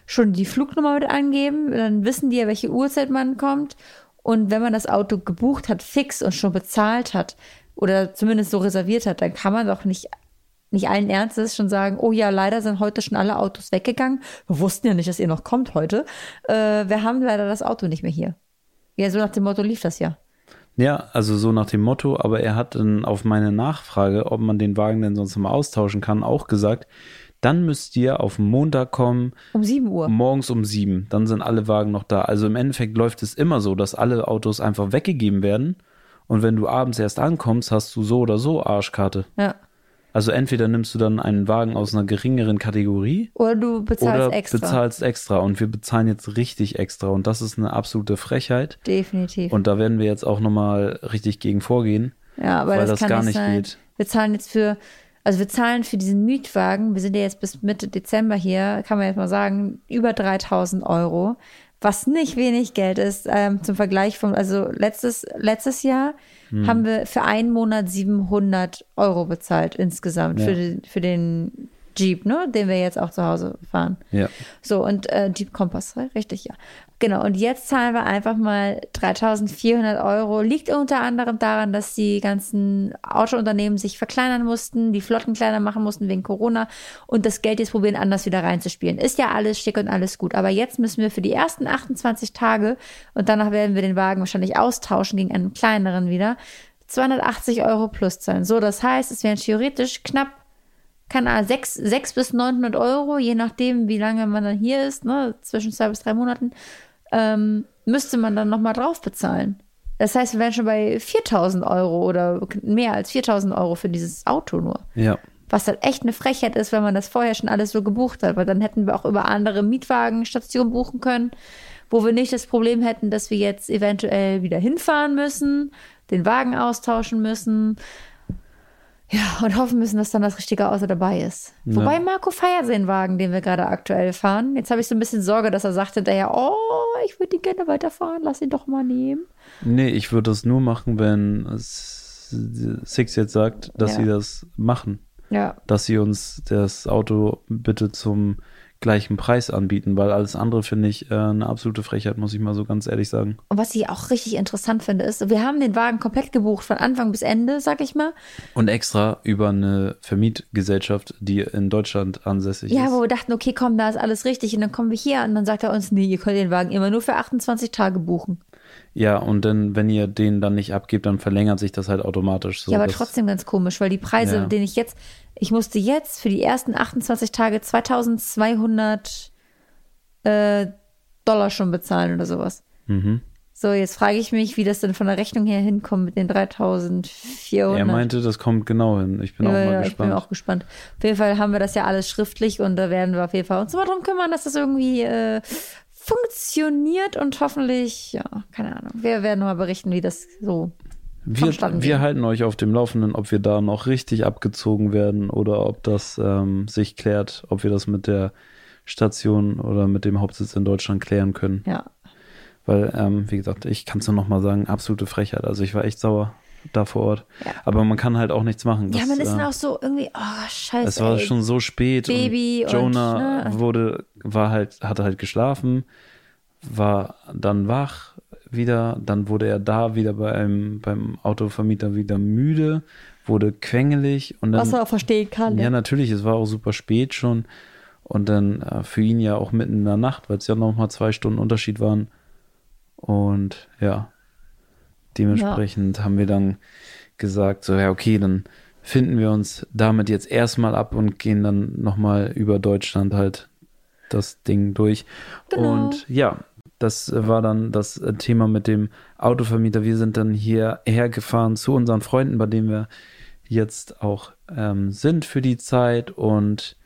schon die Flugnummer mit angeben. Dann wissen die ja, welche Uhrzeit man kommt. Und wenn man das Auto gebucht hat, fix und schon bezahlt hat, oder zumindest so reserviert hat, dann kann man doch nicht nicht allen Ernstes schon sagen, oh ja, leider sind heute schon alle Autos weggegangen. Wir wussten ja nicht, dass ihr noch kommt heute. Äh, wir haben leider das Auto nicht mehr hier. Ja, so nach dem Motto lief das ja. ja, also so nach dem Motto, aber er hat dann auf meine Nachfrage, ob man den Wagen denn sonst mal austauschen kann, auch gesagt, dann müsst ihr auf Montag kommen, Um 7 Uhr. morgens um sieben. Dann sind alle Wagen noch da. Also im Endeffekt läuft es immer so, dass alle Autos einfach weggegeben werden. Und wenn du abends erst ankommst, hast du so oder so Arschkarte. Ja. Also entweder nimmst du dann einen Wagen aus einer geringeren Kategorie Oder du bezahlst oder extra. bezahlst extra. Und wir bezahlen jetzt richtig extra. Und das ist eine absolute Frechheit. Definitiv. Und da werden wir jetzt auch nochmal richtig gegen vorgehen. ja, aber weil das, das gar nicht nicht geht. Wir zahlen jetzt für, also wir zahlen für diesen Mietwagen, wir sind ja jetzt bis Mitte Dezember hier, kann man jetzt mal sagen, über 3000 Euro. Was nicht wenig Geld ist, ähm, zum Vergleich von, also letztes, letztes Jahr Hm. haben wir für einen Monat 700 Euro bezahlt insgesamt Ja. für, den, für den Jeep, ne, den wir jetzt auch zu Hause fahren. Ja. So, und äh, Jeep Kompass, richtig, ja. Genau, und jetzt zahlen wir einfach mal 3400 Euro. Liegt unter anderem daran, dass die ganzen Autounternehmen sich verkleinern mussten, die Flotten kleiner machen mussten wegen Corona und das Geld jetzt probieren, anders wieder reinzuspielen. Ist ja alles schick und alles gut. Aber jetzt müssen wir für die ersten 28 Tage und danach werden wir den Wagen wahrscheinlich austauschen gegen einen kleineren wieder, 280 Euro plus zahlen. So, das heißt, es wären theoretisch knapp, keine Ahnung, 6, 6 bis 900 Euro, je nachdem, wie lange man dann hier ist, ne, zwischen zwei bis drei Monaten, ähm, müsste man dann nochmal drauf bezahlen. Das heißt, wir wären schon bei 4000 Euro oder mehr als 4000 Euro für dieses Auto nur. Ja. Was halt echt eine Frechheit ist, wenn man das vorher schon alles so gebucht hat, weil dann hätten wir auch über andere Mietwagenstationen buchen können, wo wir nicht das Problem hätten, dass wir jetzt eventuell wieder hinfahren müssen, den Wagen austauschen müssen. Ja, und hoffen müssen, dass dann das richtige Auto dabei ist. Ja. Wobei Marco feiert den Wagen, den wir gerade aktuell fahren. Jetzt habe ich so ein bisschen Sorge, dass er sagt hinterher, oh, ich würde ihn gerne weiterfahren, lass ihn doch mal nehmen. Nee, ich würde das nur machen, wenn Six jetzt sagt, dass Ja. sie das machen. Ja, Dass sie uns das Auto bitte zum gleichen Preis anbieten, weil alles andere finde ich äh, eine absolute Frechheit, muss ich mal so ganz ehrlich sagen. Und was ich auch richtig interessant finde, ist, wir haben den Wagen komplett gebucht, von Anfang bis Ende, sag ich mal. Und extra über eine Vermietgesellschaft, die in Deutschland ansässig Ja, ist. wo wir dachten, okay, komm, da ist alles richtig. Und dann kommen wir hier und dann sagt er uns, nee, ihr könnt den Wagen immer nur für 28 Tage buchen. Ja, und dann, wenn ihr den dann nicht abgebt, dann verlängert sich das halt automatisch. So, ja, aber trotzdem ganz komisch, weil die Preise, Ja. den ich jetzt, ich musste jetzt für die ersten 28 Tage 2200 äh, Dollar schon bezahlen oder sowas. Mhm. So, jetzt frage ich mich, wie das denn von der Rechnung her hinkommt mit den 3400. Er meinte, das kommt genau hin. Ich bin Ja, auch mal ja, ich gespannt. bin auch gespannt. Auf jeden Fall haben wir das ja alles schriftlich und da werden wir auf jeden Fall uns mal drum kümmern, dass das irgendwie äh, funktioniert und hoffentlich, ja, keine Ahnung. Wir werden mal berichten, wie das so. Wir, wir halten euch auf dem Laufenden, ob wir da noch richtig abgezogen werden oder ob das ähm, sich klärt, ob wir das mit der Station oder mit dem Hauptsitz in Deutschland klären können. Ja. Weil, ähm, wie gesagt, ich kann es nur noch mal sagen, absolute Frechheit. Also ich war echt sauer da vor Ort. Ja. Aber man kann halt auch nichts machen. ja, Das, man ist dann äh, auch so irgendwie, oh, scheiße. Es war ey. schon so spät. Baby und und, Jonah ne? wurde, war halt, hatte halt geschlafen, war dann wach wieder, dann wurde er da wieder bei einem, beim Autovermieter wieder müde, wurde quengelig und dann. Was er auch verstehen kann. ja, ne? natürlich, es war auch super spät schon. Und dann äh, für ihn ja auch mitten in der Nacht, weil es ja noch mal zwei Stunden Unterschied waren. Und ja, dementsprechend haben wir dann gesagt, so ja, okay, dann finden wir uns damit jetzt erstmal ab und gehen dann nochmal über Deutschland halt das Ding durch. Genau. Und ja, das war dann das äh, Thema mit dem Autovermieter. Wir sind dann hierher gefahren zu unseren Freunden, bei denen wir jetzt auch ähm, sind für die Zeit. Und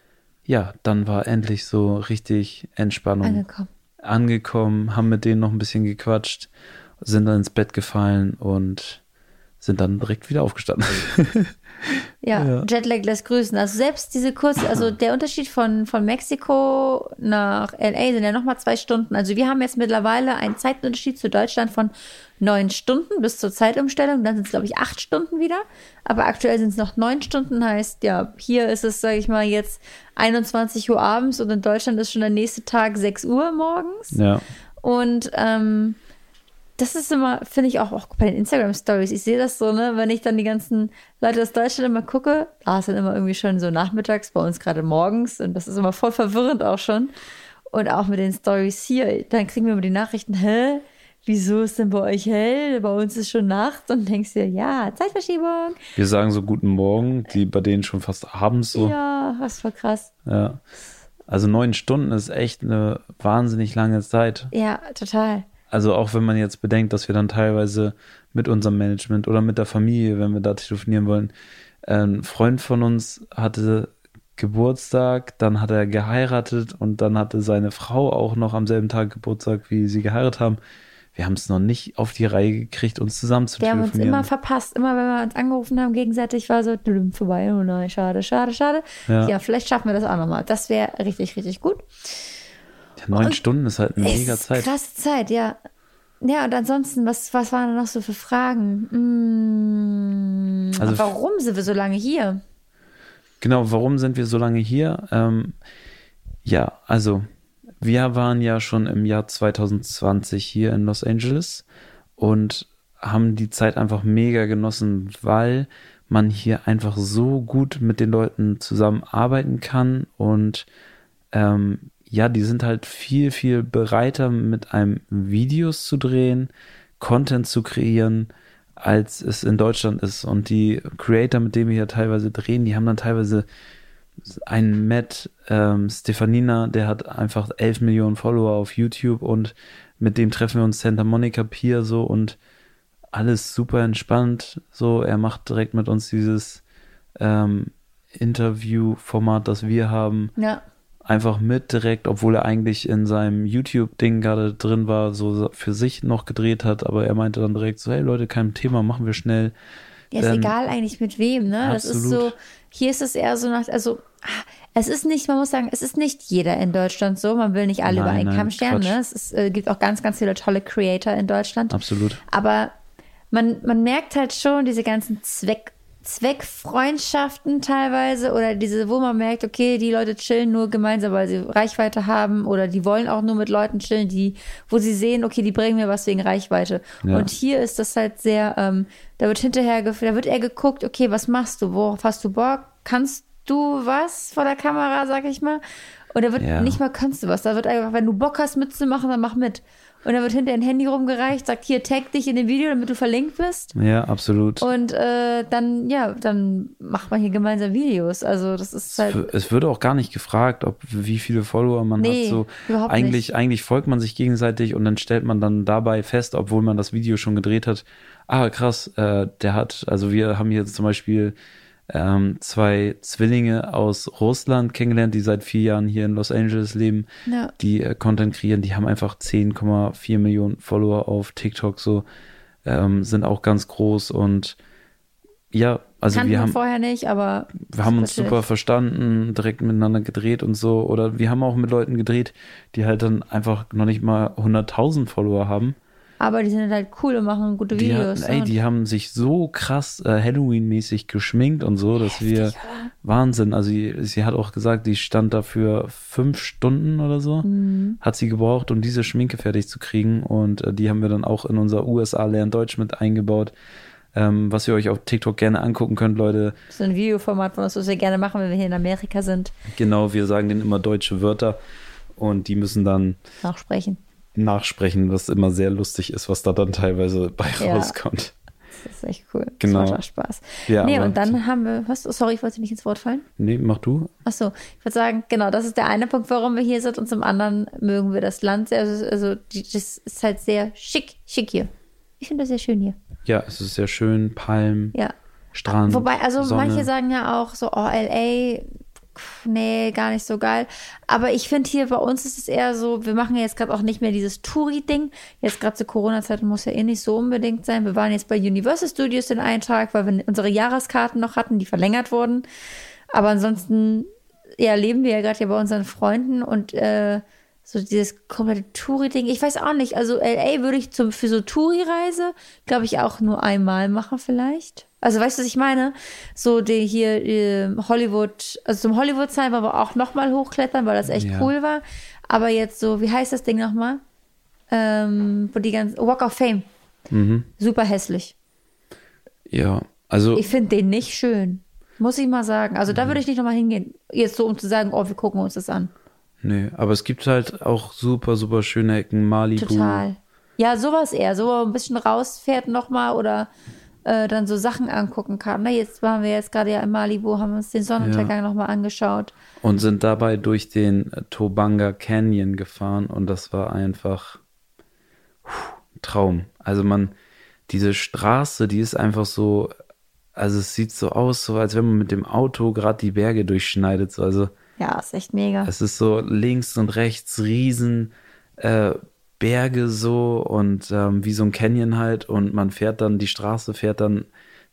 ja, dann war endlich so richtig Entspannung Angekommen. angekommen, haben mit denen noch ein bisschen gequatscht, sind dann ins Bett gefallen und sind dann direkt wieder aufgestanden. Ja, Ja. Jetlag lässt grüßen. Also selbst diese kurze, also der Unterschied von, von Mexiko nach LA sind ja nochmal zwei Stunden. Also wir haben jetzt mittlerweile einen Zeitunterschied zu Deutschland von neun Stunden bis zur Zeitumstellung. Dann sind es, glaube ich, acht Stunden wieder. Aber aktuell sind es noch neun Stunden. Heißt, ja, hier ist es, sage ich mal, jetzt 21 Uhr abends und in Deutschland ist schon der nächste Tag 6 Uhr morgens. ja. Und ähm, das ist immer, finde ich auch, auch bei den Instagram-Stories. Ich sehe das so, ne, wenn ich dann die ganzen Leute aus Deutschland immer gucke, da ist dann immer irgendwie schon so nachmittags, bei uns gerade morgens. Und das ist immer voll verwirrend auch schon. Und auch mit den Stories hier, dann kriegen wir immer die Nachrichten, hä? Wieso ist denn bei euch hell? Bei uns ist schon Nacht und denkst dir, ja, Zeitverschiebung. Wir sagen so guten Morgen, die bei denen schon fast abends so. Ja, was voll krass. Ja. Also neun Stunden ist echt eine wahnsinnig lange Zeit. Ja, total. Also auch wenn man jetzt bedenkt, dass wir dann teilweise mit unserem Management oder mit der Familie, wenn wir da telefonieren wollen, ein Freund von uns hatte Geburtstag, dann hat er geheiratet und dann hatte seine Frau auch noch am selben Tag Geburtstag, wie sie geheiratet haben. Wir haben es noch nicht auf die Reihe gekriegt, uns zusammen zu Wir haben uns telefonieren. immer verpasst. Immer wenn wir uns angerufen haben, gegenseitig war so vorbei. Oh nein, schade, schade, schade. Ja. Ja, vielleicht schaffen wir das auch nochmal. Das wäre richtig, richtig gut. Ja, neun und Stunden ist halt eine mega Zeit. Krasse Zeit, ja. Ja, und ansonsten, was, was waren da noch so für Fragen? Hm, Also- warum sind wir so lange hier? Genau, warum sind wir so lange hier? Ähm, ja, also wir waren ja schon im Jahr 2020 hier in Los Angeles und haben die Zeit einfach mega genossen, weil man hier einfach so gut mit den Leuten zusammenarbeiten kann und ähm, ja, die sind halt viel, viel bereiter, mit einem Videos zu drehen, Content zu kreieren, als es in Deutschland ist. Und die Creator, mit denen wir hier teilweise drehen, die haben dann teilweise einen Matt ähm, Stefanina, der hat einfach 11 Millionen Follower auf YouTube und mit dem treffen wir uns Santa Monica Pier so und alles super entspannt. So, er macht direkt mit uns dieses ähm, Interview-Format, das wir haben. Ja. Einfach mit direkt, obwohl er eigentlich in seinem YouTube-Ding gerade drin war, so für sich noch gedreht hat, aber er meinte dann direkt so, hey Leute, kein Thema, machen wir schnell. Ja, ist Ähm, egal eigentlich mit wem, ne? Das ist so, absolut. hier ist es eher so nach, also ah, es ist nicht, man muss sagen, es ist nicht jeder in Deutschland so, man will nicht alle über Nein, einen nein, Kamm scheren, Quatsch. ne? Es ist, äh, gibt auch ganz, ganz viele tolle Creator in Deutschland. Absolut. Aber man, man merkt halt schon diese ganzen Zweck, Zweckfreundschaften teilweise oder diese, wo man merkt, okay, die Leute chillen nur gemeinsam, weil sie Reichweite haben oder die wollen auch nur mit Leuten chillen, die, wo sie sehen, okay, die bringen mir was wegen Reichweite. Ja. Und hier ist das halt sehr, ähm, da wird hinterher, da wird eher geguckt, okay, was machst du, worauf hast du Bock, kannst du was vor der Kamera, sag ich mal. Und da wird Ja. nicht mal kannst du was, da wird einfach, wenn du Bock hast mitzumachen, dann mach mit. Und dann wird hinter ein Handy rumgereicht, sagt hier, tag dich in dem Video, damit du verlinkt bist. Ja, absolut. Und äh, dann, ja, dann macht man hier gemeinsam Videos. Also das ist halt. Es würde auch gar nicht gefragt, ob wie viele Follower man Nee, hat. So überhaupt eigentlich, nicht. eigentlich folgt man sich gegenseitig und dann stellt man dann dabei fest, obwohl man das Video schon gedreht hat. Ah, krass, äh, der hat, also wir haben hier zum Beispiel ähm, zwei Zwillinge aus Russland kennengelernt, die seit vier Jahren hier in Los Angeles leben, Ja. die äh, Content kreieren, die haben einfach 10,4 Millionen Follower auf TikTok, so ähm, sind auch ganz groß und ja, also kannten wir haben vorher nicht, aber. wir haben uns super verstanden, direkt miteinander gedreht und so. Oder wir haben auch mit Leuten gedreht, die halt dann einfach noch nicht mal 100.000 Follower haben. Aber die sind halt cool und machen gute Die, Videos. hatten, ey, ne? die haben sich so krass äh, Halloween-mäßig geschminkt und so, dass wir Heftig, oder? Wahnsinn. Also sie, sie hat auch gesagt, die stand dafür fünf Stunden oder so, Mhm. hat sie gebraucht, um diese Schminke fertig zu kriegen. Und äh, die haben wir dann auch in unser USA Lern Deutsch mit eingebaut. Ähm, was ihr euch auf TikTok gerne angucken könnt, Leute. so ein Videoformat von uns, was wir gerne machen, wenn wir hier in Amerika sind, Genau, wir sagen denen immer deutsche Wörter und die müssen dann nachsprechen. Nachsprechen, was immer sehr lustig ist, was da dann teilweise bei Ja. rauskommt. Das ist echt cool. Genau. Das macht auch Spaß. Ja, nee, und dann haben wir, was, sorry, ich wollte nicht ins Wort fallen. Nee, mach du. Achso, ich würde sagen, genau, das ist der eine Punkt, warum wir hier sind. Und zum anderen mögen wir das Land sehr. Also, also das ist halt sehr schick, schick hier. Ich finde das sehr schön hier. Ja, es ist sehr schön, Palm, Ja. Strand. Wobei, also Sonne. manche sagen ja auch so, oh, LA, nee, gar nicht so geil. Aber ich finde hier bei uns ist es eher so, wir machen ja jetzt gerade auch nicht mehr dieses Touri-Ding. Jetzt gerade zur Corona-Zeit muss ja eh nicht so unbedingt sein. Wir waren jetzt bei Universal Studios den einen Tag, weil wir unsere Jahreskarten noch hatten, die verlängert wurden. Aber ansonsten, ja, leben wir ja gerade ja bei unseren Freunden und äh, so dieses komplette Touri-Ding. Ich weiß auch nicht. Also LA würde ich zum, für so Touri-Reise, glaube ich, auch nur einmal machen vielleicht. Also weißt du, was ich meine? So die hier äh, Hollywood, also zum Hollywood sein, aber auch nochmal hochklettern, weil das echt Ja. cool war. Aber jetzt so, wie heißt das Ding nochmal? Ähm, wo die ganzen Walk of Fame. Mhm. Super hässlich. Ja, also Ich finde den nicht schön. Muss ich mal sagen. Also Mhm. da würde ich nicht nochmal hingehen. Jetzt so, um zu sagen, oh, wir gucken uns das an. Nee, aber es gibt halt auch super, super schöne Ecken, Malibu. Total. Ja, sowas eher. So ein bisschen rausfährt nochmal oder äh, dann so Sachen angucken kann. Na, jetzt waren wir jetzt gerade ja in Malibu, haben uns den Sonnenuntergang Ja. nochmal angeschaut. Und sind dabei durch den äh, Tobanga Canyon gefahren und das war einfach puh, Traum. Also man, diese Straße, die ist einfach so, also es sieht so aus, so als wenn man mit dem Auto gerade die Berge durchschneidet. So. Also Ja, ist echt mega. Es ist so links und rechts riesen äh, Berge so und ähm, wie so ein Canyon halt und man fährt dann, die Straße fährt dann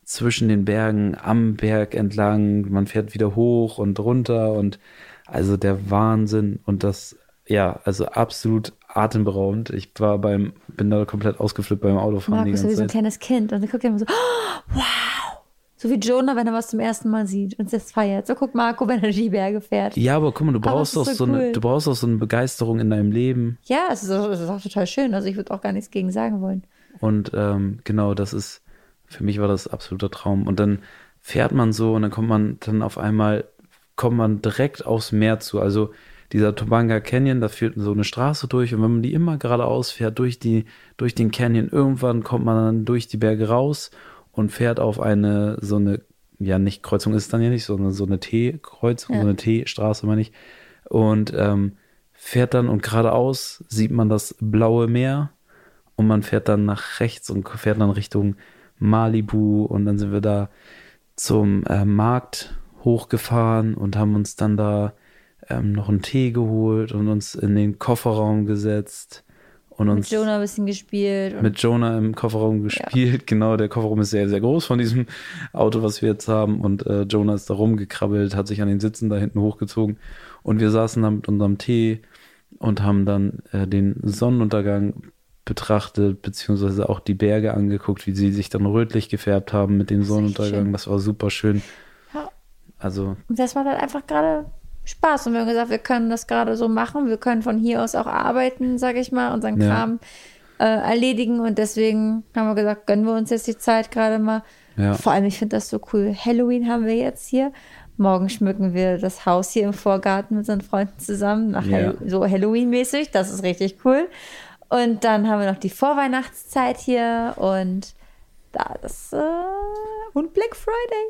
zwischen den Bergen am Berg entlang, man fährt wieder hoch und runter und also der Wahnsinn und das, ja, also absolut atemberaubend. Ich war beim, bin da komplett ausgeflippt beim Autofahren die Markus ist wie ganze so ein kleines Kind und dann guckt er immer so, oh, wow. So wie Jonah, wenn er was zum ersten Mal sieht und das feiert. So guckt Marco, wenn er die Berge fährt. Ja, aber guck mal, du brauchst es doch ist so, so eine, cool. du brauchst doch so eine Begeisterung in deinem Leben. Ja, es ist, auch, es ist auch total schön. Also ich würde auch gar nichts gegen sagen wollen. Und ähm, genau, das ist, für mich war das absoluter Traum. Und dann fährt man so und dann kommt man dann auf einmal, kommt man direkt aufs Meer zu. Also dieser Tobanga Canyon, da führt so eine Straße durch und wenn man die immer geradeaus fährt durch die, durch den Canyon, irgendwann kommt man dann durch die Berge raus und fährt auf eine, so eine, ja nicht Kreuzung ist es dann ja nicht, sondern so eine T-Kreuzung, Ja. so eine T-Straße meine ich. Und ähm, fährt dann und geradeaus sieht man das blaue Meer und man fährt dann nach rechts und fährt dann Richtung Malibu und dann sind wir da zum äh, Markt hochgefahren und haben uns dann da ähm, noch einen Tee geholt und uns in den Kofferraum gesetzt und Mit uns Jonah ein bisschen gespielt. Mit Jonah im Kofferraum gespielt. Genau, der Kofferraum ist sehr, sehr groß von diesem Auto, was wir jetzt haben. Und äh, Jonah ist da rumgekrabbelt, hat sich an den Sitzen da hinten hochgezogen. Und wir saßen da mit unserem Tee und haben dann äh, den Sonnenuntergang betrachtet, beziehungsweise auch die Berge angeguckt, wie sie sich dann rötlich gefärbt haben mit dem Sonnenuntergang. Das war super schön. Ja. Also, Und das macht halt einfach gerade Spaß. Und wir haben gesagt, wir können das gerade so machen. Wir können von hier aus auch arbeiten, sage ich mal, unseren Ja. Kram äh, erledigen. Und deswegen haben wir gesagt, gönnen wir uns jetzt die Zeit gerade mal. Ja. Vor allem, ich finde das so cool. Halloween haben wir jetzt hier. Morgen schmücken wir das Haus hier im Vorgarten mit unseren Freunden zusammen. Nach Ja. So Halloween-mäßig. Das ist richtig cool. Und dann haben wir noch die Vorweihnachtszeit hier und da das äh, und Black Friday.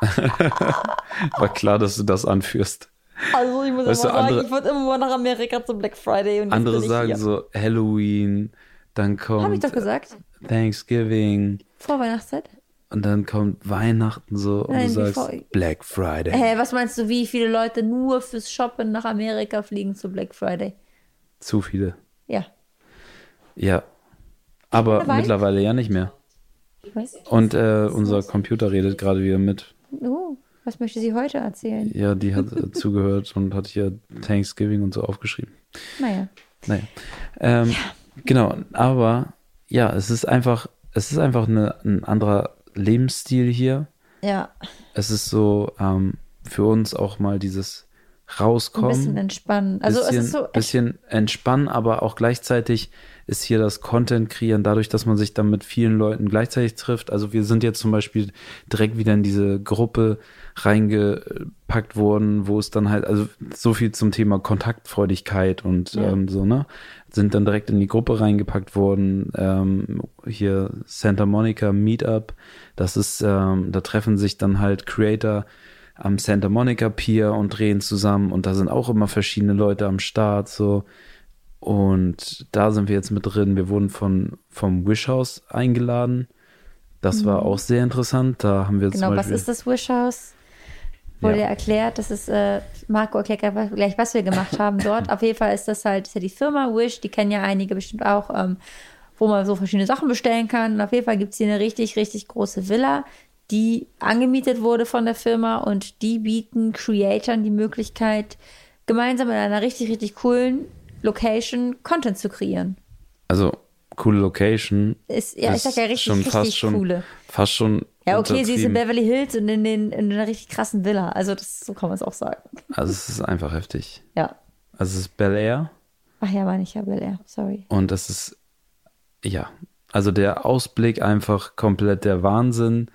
war klar, dass du das anführst. Also ich muss Weißt immer sagen, andere- ich wollte immer nach Amerika zum Black Friday und Andere sagen hier. so Halloween, dann kommt Habe ich doch gesagt. Thanksgiving, Vor Weihnachtszeit. Und dann kommt Weihnachten so und Nein, du sagst Vor- Black Friday. Hä, was meinst du, wie viele Leute nur fürs Shoppen nach Amerika fliegen zu Black Friday? Zu viele. Ja. Ja. Aber mittlerweile ja nicht mehr. Ich weiß. Und äh, unser Computer redet gerade wieder mit. Oh, was möchte sie heute erzählen? Ja, die hat äh, zugehört und hat hier Thanksgiving und so aufgeschrieben. Naja. Naja. Ähm, Genau, aber ja, es ist einfach, es ist einfach eine, ein anderer Lebensstil hier. Ja, Es ist so ähm, für uns auch mal dieses ein Rauskommen. bisschen entspannen. Also bisschen, es ist so echt, bisschen entspannen, aber auch gleichzeitig ist hier das Content kreieren, dadurch, dass man sich dann mit vielen Leuten gleichzeitig trifft. Also wir sind jetzt zum Beispiel direkt wieder in diese Gruppe reingepackt worden, wo es dann halt, also so viel zum Thema Kontaktfreudigkeit und Ja. ähm, so, ne? Sind dann direkt in die Gruppe reingepackt worden. Ähm, hier Santa Monica Meetup, das ist, ähm, da treffen sich dann halt Creator am Santa Monica Pier und drehen zusammen und da sind auch immer verschiedene Leute am Start so und da sind wir jetzt mit drin. Wir wurden von vom Wish House eingeladen. Das war auch sehr interessant. Da haben wir Mhm. genau, was ist das Wish House? Wurde Ja. erklärt, das ist, äh, Marco erklärt gleich, gleich, was wir gemacht haben dort. Auf jeden Fall ist das halt, ist ja die Firma Wish, die kennen ja einige bestimmt auch, ähm, wo man so verschiedene Sachen bestellen kann. Und auf jeden Fall gibt es hier eine richtig, richtig große Villa, die angemietet wurde von der Firma und die bieten Creatoren die Möglichkeit, gemeinsam in einer richtig, richtig coolen Location Content zu kreieren. also coole Location. Ist, ja, ich Ist sag ja richtig, schon richtig fast schon, coole. Fast schon Ja, okay, sie ist in. Beverly Hills und in, den, in einer richtig krassen Villa. Also das, so kann man es auch sagen. Also es ist einfach heftig. Ja. Also es ist Bel Air Ach ja, meine ich ja Bel Air. Sorry. und das ist ja, also der Ausblick einfach komplett der Wahnsinn.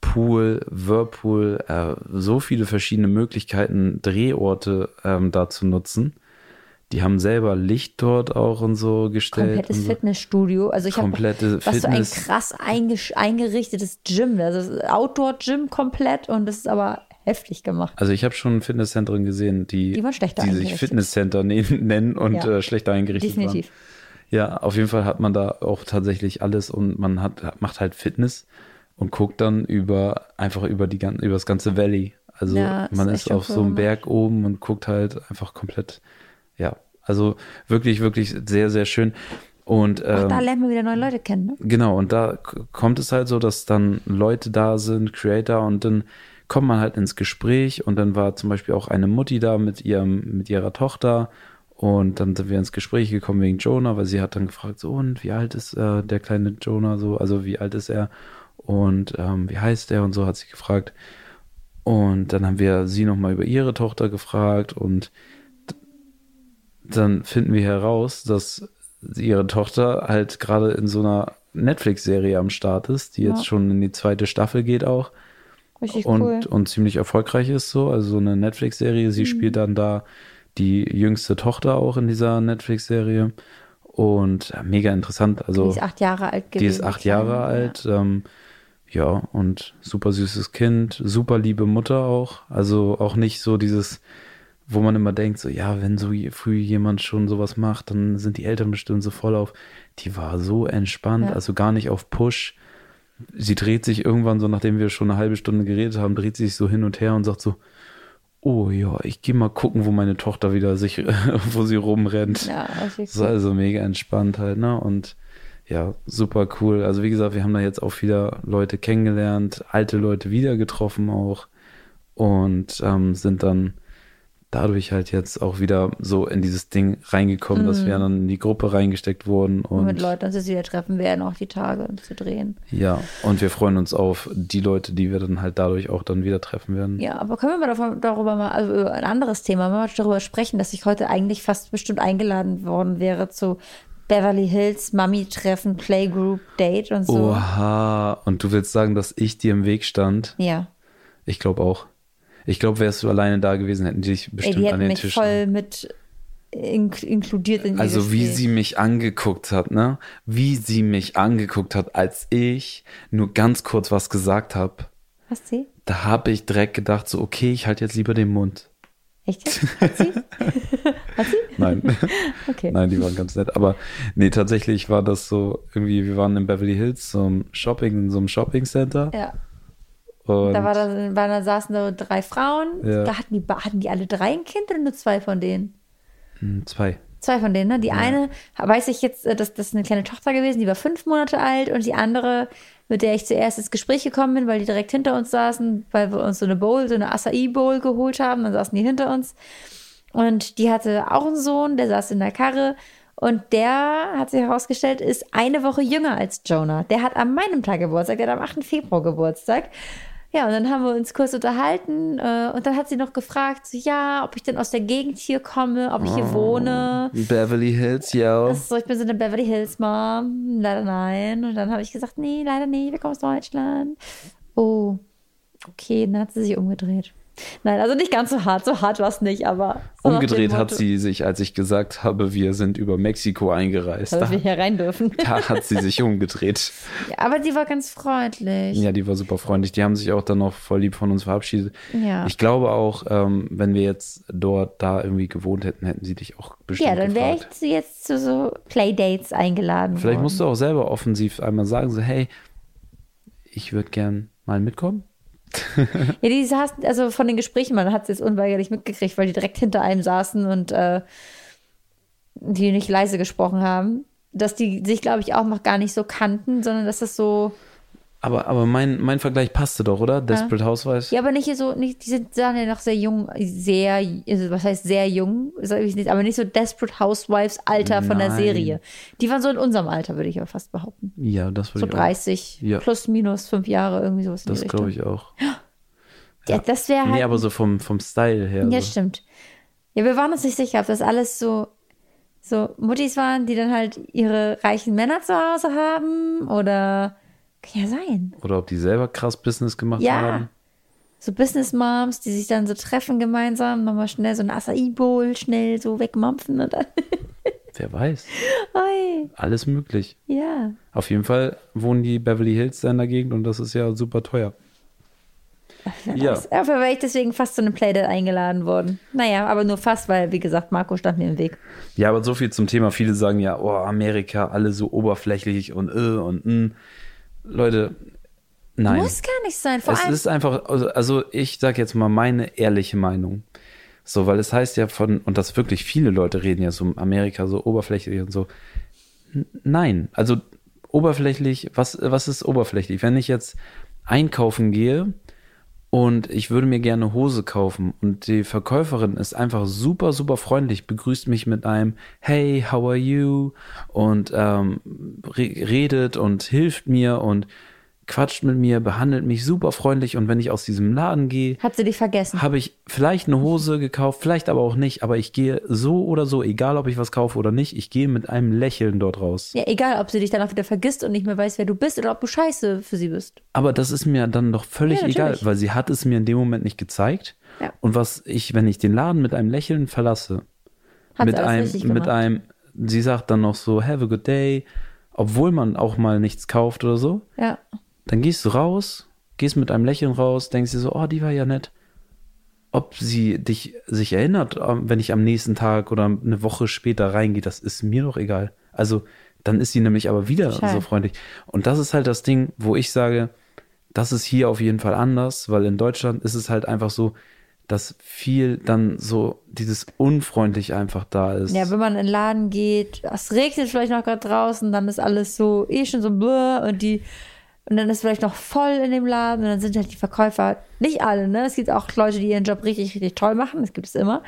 Pool, Whirlpool, äh, so viele verschiedene Möglichkeiten, Drehorte ähm, da zu nutzen. Die haben selber Licht dort auch und so gestellt. Komplettes so. Fitnessstudio. Also ich habe was für ein krass eingerichtetes Gym. Also Outdoor-Gym komplett und das ist aber heftig gemacht. Also ich habe schon Fitnesszentren gesehen, die, Die die sich. Fitnesscenter ne- nennen und Ja. äh, schlechter eingerichtet Definitiv. waren. Ja, auf jeden Fall hat man da auch tatsächlich alles und man hat macht halt Fitness und guckt dann über einfach über die gan- über das ganze Valley. Also Ja, ist man ist schon auf so einem. Berg oben und guckt halt einfach komplett. Ja, also wirklich wirklich sehr sehr schön und ähm, da lernt man wieder neue Leute kennen, ne? Genau, und da kommt es halt so, dass dann Leute da sind, Creator, und dann kommt man halt ins Gespräch und dann war zum Beispiel auch eine Mutti da mit ihrem, mit ihrer Tochter und dann sind wir ins Gespräch gekommen wegen Jonah, weil sie hat dann gefragt, so und wie alt ist äh, der kleine Jonah so, also wie alt ist er und ähm, wie heißt er und so hat sie gefragt und dann haben wir sie nochmal über ihre Tochter gefragt und dann finden wir heraus, dass ihre Tochter halt gerade in so einer Netflix-Serie am Start ist, die jetzt Ja. schon in die zweite Staffel geht auch Richtig und, cool. und ziemlich erfolgreich ist so. Also so eine Netflix-Serie. Mhm. Sie spielt dann da die jüngste Tochter auch in dieser Netflix-Serie. Und ja, mega interessant. Also, Die ist acht Jahre alt gewesen. die ist acht Jahre Ja. alt. Ähm, ja, und super süßes Kind, super liebe Mutter auch. Also auch nicht so dieses, wo man immer denkt, so, ja, wenn so früh jemand schon sowas macht, dann sind die Eltern bestimmt so voll auf. Die war so entspannt, Ja. also gar nicht auf Push. Sie dreht sich irgendwann so, nachdem wir schon eine halbe Stunde geredet haben, dreht sie sich so hin und her und sagt so, oh ja, ich gehe mal gucken, wo meine Tochter wieder sich, wo sie rumrennt. Ja, richtig Das ist also mega entspannt halt, ne? Und ja, super cool. Also wie gesagt, wir haben da jetzt auch wieder Leute kennengelernt, alte Leute wieder getroffen auch und ähm, sind dann dadurch halt jetzt auch wieder so in dieses Ding reingekommen, dass wir dann in die Gruppe reingesteckt wurden Und mit Leuten uns jetzt wieder treffen werden, auch die Tage zu drehen. ja, und wir freuen uns auf die Leute, die wir dann halt dadurch auch dann wieder treffen werden. Ja, aber können wir mal davon, darüber mal, also über ein anderes Thema, mal darüber sprechen, dass ich heute eigentlich fast bestimmt eingeladen worden wäre zu Beverly Hills Mami-Treffen, Playgroup, Date und so. Oha, und du willst sagen, dass ich dir im Weg stand? Ja. Ich glaube auch. Ich glaube, wärst du alleine da gewesen, hätten die dich Ey, bestimmt die an den mich Tisch voll mit ink inkludiert in Also wie Spiel. sie mich angeguckt hat, ne? Wie sie mich angeguckt hat, als ich nur ganz kurz was gesagt habe. Hast sie? Da habe ich direkt gedacht, so okay, ich halte jetzt lieber den Mund. Echt? jetzt? Hat sie? Hat sie? Nein, Okay. nein, die waren ganz nett. Aber nee, tatsächlich war das so irgendwie, wir waren in Beverly Hills zum Shopping, in so einem Shopping Center. Ja. Und Da, war da, waren, da saßen da drei Frauen. Ja. Da hatten die, hatten die alle drei ein Kind oder nur zwei von denen? Hm, zwei. Zwei von denen, ne? Die eine, weiß ich jetzt, äh, das, das ist eine kleine Tochter gewesen, die war fünf Monate alt und die andere, mit der ich zuerst ins Gespräch gekommen bin, weil die direkt hinter uns saßen, weil wir uns so eine Bowl, so eine Acai Bowl geholt haben, dann saßen die hinter uns. Und die hatte auch einen Sohn, der saß in der Karre und der, hat sich herausgestellt, ist eine Woche jünger als Jonah. Der hat an meinem Tag Geburtstag, der hat am 8. Februar Geburtstag. Ja, und dann haben wir uns kurz unterhalten äh, und dann hat sie noch gefragt, so, ja, ob ich denn aus der Gegend hier komme, ob ich hier wohne. Beverly Hills, ja. So, ich bin so eine Beverly Hills Mom. Leider nein. Und dann habe ich gesagt, nee, leider nicht, wir kommen aus Deutschland. Oh, okay, dann hat sie sich umgedreht. Nein, also nicht ganz so hart, so hart war es nicht, aber. So Umgedreht hat sie sich, als ich gesagt habe, wir sind über Mexiko eingereist. Dass Da, wir hier rein dürfen. da hat sie sich umgedreht. Ja, aber sie war ganz freundlich. Ja, die war super freundlich. Die haben sich auch dann noch voll lieb von uns verabschiedet. Ja. Ich glaube auch, ähm, wenn wir jetzt dort da irgendwie gewohnt hätten, hätten sie dich auch bestimmt Ja, dann wäre ich jetzt zu so Playdates eingeladen. Vielleicht worden. musst du auch selber offensiv einmal sagen, so, hey, ich würde gern mal mitkommen. Ja, die saßen, also von den Gesprächen, man hat es jetzt unweigerlich mitgekriegt, weil die direkt hinter einem saßen und äh, die nicht leise gesprochen haben. Dass die sich, glaube ich, auch noch gar nicht so kannten, sondern dass das so. Aber, aber mein, mein Vergleich passte doch, oder? Desperate Housewives. Ja, aber nicht so, nicht, die sind sahen ja noch sehr jung, sehr, also was heißt sehr jung, nicht, aber nicht so Desperate Housewives Alter von der. Serie. Die waren so in unserem Alter, würde ich aber fast behaupten. Ja, das So würde ich 30, Ja. plus, minus fünf Jahre, irgendwie sowas auch. Das glaube ich auch. Ja, das wäre halt. Nee, aber so vom, vom Style her. Ja, so. stimmt. Ja, wir waren uns nicht sicher, ob das alles so, so Muttis waren, die dann halt ihre reichen Männer zu Hause haben oder kann ja sein. Oder ob die selber krass Business gemacht Ja. haben. So Business Moms, die sich dann so treffen gemeinsam, nochmal schnell so ein Acai Bowl schnell so wegmampfen und dann. Wer weiß. Oi, Alles möglich. ja. Auf jeden Fall wohnen die Beverly Hills da in der Gegend und das ist ja super teuer. Ja. Dafür wäre ich deswegen fast zu einem Playdate eingeladen worden. Naja, aber nur fast, weil, wie gesagt, Marco stand mir im Weg. Ja, aber so viel zum Thema. Viele sagen ja, oh, Amerika, alle so oberflächlich und äh und mm. Leute, nein. Muss gar nicht sein. Vor es allem, ist einfach, also, also ich sag jetzt mal meine ehrliche Meinung. So, weil es heißt ja von, und das wirklich viele Leute reden ja so um Amerika so oberflächlich und so. Nein, also oberflächlich, was, was ist oberflächlich? Wenn ich jetzt einkaufen gehe und ich würde mir gerne Hose kaufen und die Verkäuferin ist einfach super, super freundlich, begrüßt mich mit einem Hey, how are you? und ähm, re redet und hilft mir und quatscht mit mir, behandelt mich super freundlich und wenn ich aus diesem Laden gehe, Hat sie dich vergessen? habe ich vielleicht eine Hose gekauft, vielleicht aber auch nicht, aber ich gehe so oder so, egal ob ich was kaufe oder nicht, ich gehe mit einem Lächeln dort raus. Ja, egal, ob sie dich dann auch wieder vergisst und nicht mehr weiß, wer du bist oder ob du scheiße für sie bist. Aber das ist mir dann doch völlig Ja, egal, weil sie hat es mir in dem Moment nicht gezeigt. Ja. Und was ich, wenn ich den Laden mit einem Lächeln verlasse, Hat mit einem, mit einem, sie sagt dann noch so, have a good day, obwohl man auch mal nichts kauft oder so, Ja. Dann gehst du raus, gehst mit einem Lächeln raus, denkst dir so, oh, die war ja nett. Ob sie dich sich erinnert, ähm, wenn ich am nächsten Tag oder eine Woche später reingehe, das ist mir doch egal. Also dann ist sie nämlich aber wieder Schade. so freundlich. Und das ist halt das Ding, wo ich sage, das ist hier auf jeden Fall anders, weil in Deutschland ist es halt einfach so, dass viel dann so dieses unfreundlich einfach da ist. Ja, wenn man in den Laden geht, es regnet vielleicht noch gerade draußen, dann ist alles so eh schon so bläh und die und dann ist vielleicht noch voll in dem Laden und dann sind halt die Verkäufer, nicht alle, ne? Es gibt auch Leute, die ihren Job richtig, richtig toll machen, das gibt es immer,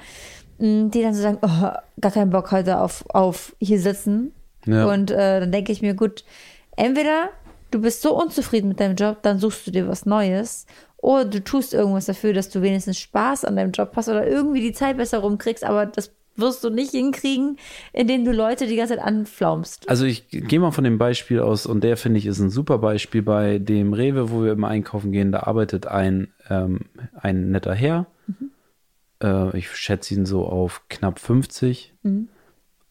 mm, die dann so sagen, oh, gar keinen Bock heute auf, auf hier sitzen. Ja. Und äh, dann denke ich mir, gut, entweder du bist so unzufrieden mit deinem Job, dann suchst du dir was Neues. Oder du tust irgendwas dafür, dass du wenigstens Spaß an deinem Job hast oder irgendwie die Zeit besser rumkriegst, aber das wirst du nicht hinkriegen, indem du Leute die ganze Zeit anflaumst. Also ich gehe mal von dem Beispiel aus und der finde ich ist ein super Beispiel bei dem Rewe, wo wir immer einkaufen gehen. Da arbeitet ein, ähm, ein netter Herr. Äh, ich schätze ihn so auf knapp 50.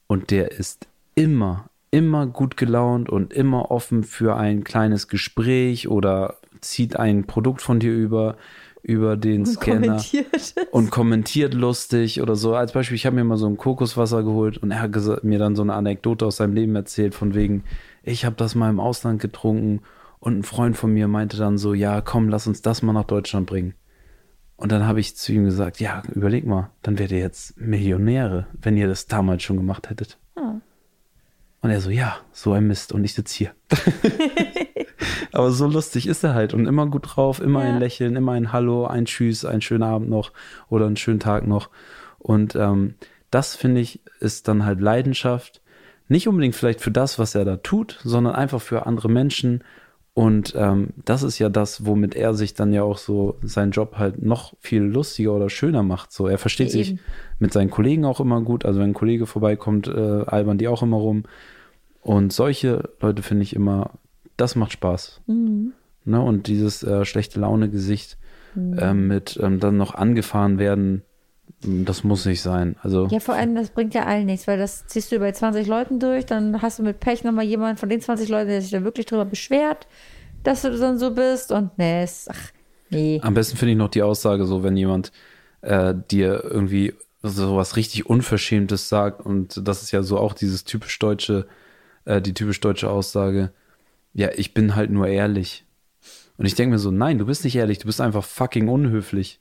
Und der ist immer, immer gut gelaunt und immer offen für ein kleines Gespräch oder zieht ein Produkt von dir über, über den Scanner Kommentiert. und kommentiert lustig oder so. Als Beispiel, ich habe mir mal so ein Kokoswasser geholt und er hat mir dann so eine Anekdote aus seinem Leben erzählt, von wegen, ich habe das mal im Ausland getrunken und ein Freund von mir meinte dann so, ja, komm, lass uns das mal nach Deutschland bringen. Und dann habe ich zu ihm gesagt, ja, überleg mal, dann wärt ihr jetzt Millionäre, wenn ihr das damals schon gemacht hättet. Und er so, ja, so ein Mist und ich sitze hier. Aber so lustig ist er halt und immer gut drauf, immer Ja. ein Lächeln, immer ein Hallo, ein Tschüss, einen schönen Abend noch oder einen schönen Tag noch. Und ähm, das finde ich ist dann halt Leidenschaft. Nicht unbedingt vielleicht für das, was er da tut, sondern einfach für andere Menschen. Und ähm, das ist ja das, womit er sich dann ja auch so seinen Job halt noch viel lustiger oder schöner macht. So, er versteht Ja, sich mit seinen Kollegen auch immer gut. Also wenn ein Kollege vorbeikommt, äh, albern die auch immer rum. Und solche Leute finde ich immer, das macht Spaß. Ne? Und dieses äh, schlechte Laune-Gesicht ähm, mit ähm, dann noch angefahren werden, m, das muss nicht sein. Also Ja, vor allem, das bringt ja allen nichts, weil das ziehst du bei 20 Leuten durch, dann hast du mit Pech nochmal jemanden von den 20 Leuten, der sich da wirklich drüber beschwert, dass du dann so bist und nee, ist, ach, nee. am besten finde ich noch die Aussage, so wenn jemand äh, dir irgendwie so was richtig Unverschämtes sagt und das ist ja so auch dieses typisch deutsche, äh, die typisch deutsche Aussage, ja, ich bin halt nur ehrlich. Und ich denke mir so, nein, du bist nicht ehrlich, du bist einfach fucking unhöflich.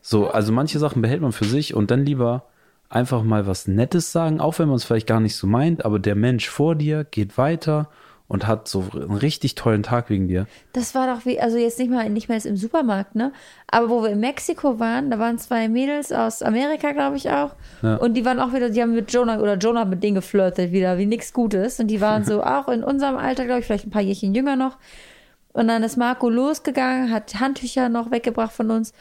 So, also manche Sachen behält man für sich und dann lieber einfach mal was Nettes sagen, auch wenn man es vielleicht gar nicht so meint, aber der Mensch vor dir geht weiter und hat so einen richtig tollen Tag wegen dir. Das war doch wie, also jetzt nicht mal, nicht mal jetzt im Supermarkt, ne? Aber wo wir in Mexiko waren, da waren zwei Mädels aus Amerika, glaube ich auch. Ja. Und die waren auch wieder, die haben mit Jonah oder Jonah mit denen geflirtet wieder, wie nichts Gutes. Und die waren so auch in unserem Alter, glaube ich, vielleicht ein paar Jährchen jünger noch. Und dann ist Marco losgegangen, hat Handtücher noch weggebracht von uns.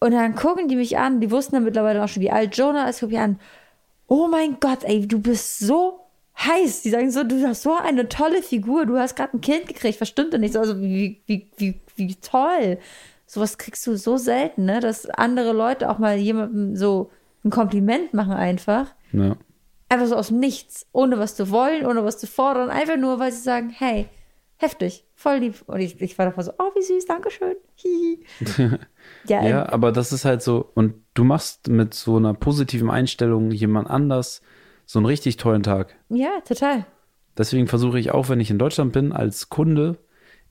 Und dann gucken die mich an, die wussten dann mittlerweile auch schon, wie alt Jonah ist, gucken mich an. Oh mein Gott, ey, du bist so heiß. Die sagen so, du hast so eine tolle Figur, du hast gerade ein Kind gekriegt, was stimmt denn nicht? So, Also wie, wie, wie, wie toll. Sowas kriegst du so selten, ne? Dass andere Leute auch mal jemandem so ein Kompliment machen einfach. Ja. Einfach so aus dem Nichts, ohne was zu wollen, ohne was zu fordern, einfach nur, weil sie sagen, hey, heftig, voll lieb. Und ich, ich war davor so, oh, wie süß, Dankeschön. Ja, Ja, ähm, aber das ist halt so, und du machst mit so einer positiven Einstellung jemand anders so einen richtig tollen Tag. ja, total. Deswegen versuche ich auch, wenn ich in Deutschland bin, als Kunde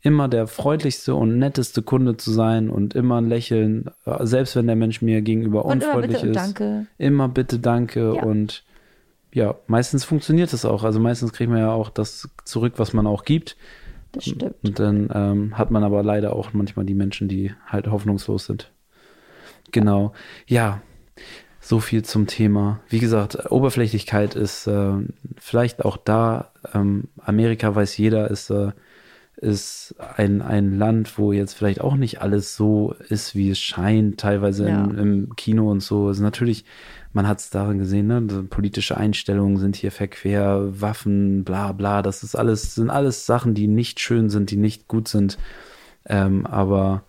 immer der freundlichste und netteste Kunde zu sein und immer ein Lächeln, äh, selbst wenn der Mensch mir gegenüber Und immer unfreundlich bitte und ist. danke. Immer bitte danke Ja. und ja, meistens funktioniert es auch. Also meistens kriegt man ja auch das zurück, was man auch gibt. Das stimmt. Und dann ähm, hat man aber leider auch manchmal die Menschen, die halt hoffnungslos sind. Genau. Ja, so viel zum Thema. Wie gesagt, Oberflächlichkeit ist äh, vielleicht auch da. Ähm, Amerika weiß jeder, ist, äh, ist ein, ein Land, wo jetzt vielleicht auch nicht alles so ist, wie es scheint, teilweise Ja. im, im Kino und so. Also natürlich, man hat es darin gesehen, ne? Politische Einstellungen sind hier verquer, Waffen, bla bla. Das ist alles, sind alles Sachen, die nicht schön sind, die nicht gut sind. Ähm, aber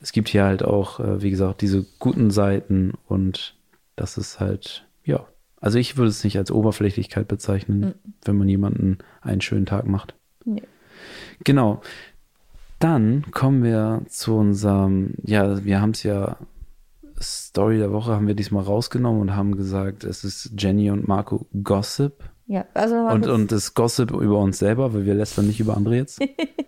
es gibt hier halt auch, äh, wie gesagt, diese guten Seiten und das ist halt, ja. Also ich würde es nicht als Oberflächlichkeit bezeichnen, wenn man jemanden einen schönen Tag macht. Nee. Genau. Dann kommen wir zu unserem, ja, wir haben es ja, Story der Woche haben wir diesmal rausgenommen und haben gesagt, es ist Jenny und Marco Gossip. Ja, also nochmal Und, und das Gossip über uns selber, weil wir lästern nicht über andere jetzt.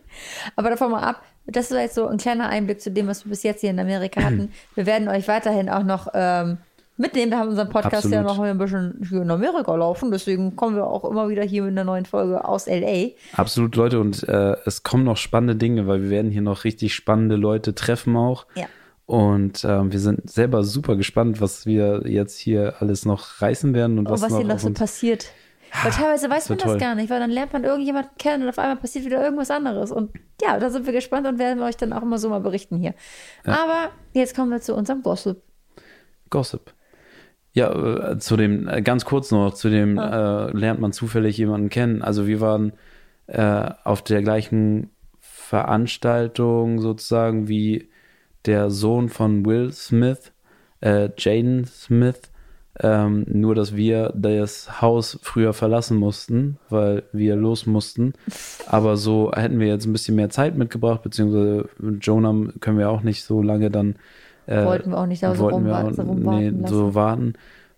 Aber davon mal ab, das ist jetzt so ein kleiner Einblick zu dem, was wir bis jetzt hier in Amerika hatten. Wir werden euch weiterhin auch noch ähm, mitnehmen. Wir haben unseren Podcast ja Absolut. noch ein bisschen hier in Amerika laufen. Deswegen kommen wir auch immer wieder hier mit einer neuen Folge aus LA. Absolut, Leute. Und äh, es kommen noch spannende Dinge, weil wir werden hier noch richtig spannende Leute treffen auch. Ja. Und ähm, wir sind selber super gespannt, was wir jetzt hier alles noch reißen werden und Und was, was noch hier noch so passiert. Weil teilweise weiß man das toll. gar nicht, weil dann lernt man irgendjemanden kennen und auf einmal passiert wieder irgendwas anderes. Und ja, da sind wir gespannt und werden wir euch dann auch immer so mal berichten hier. Aber jetzt kommen wir zu unserem Gossip. Gossip. Ja, äh, zu dem, äh, ganz kurz noch, zu dem äh, lernt man zufällig jemanden kennen. Also wir waren äh, auf der gleichen Veranstaltung sozusagen wie der Sohn von Will Smith, äh, Jaden Smith. Ähm, nur, dass wir das Haus früher verlassen mussten, weil wir los mussten. Aber so hätten wir jetzt ein bisschen mehr Zeit mitgebracht, beziehungsweise mit Jonah können wir auch nicht so lange dann. Äh, Wollten wir auch nicht da so rumwarten- so rumwarten nee, so warten.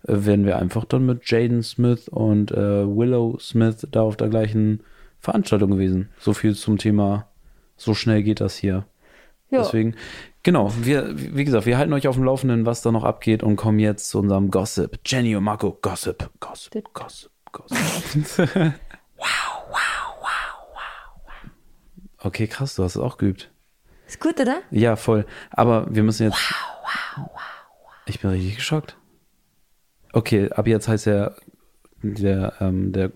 Äh, werden wir einfach dann mit Jaden Smith und äh, Willow Smith da auf der gleichen Veranstaltung gewesen. So viel zum Thema, so schnell geht das hier. Ja. Deswegen, genau, wir, wie gesagt, wir halten euch auf dem Laufenden, was da noch abgeht und kommen jetzt zu unserem Gossip. Jenny und Marco, Gossip, Gossip, Gossip, Gossip. Okay, krass, du hast es auch geübt. Ist gut, oder? Ja, voll. Aber wir müssen jetzt. Ich bin richtig geschockt. Okay, ab jetzt heißt der, der, ähm, der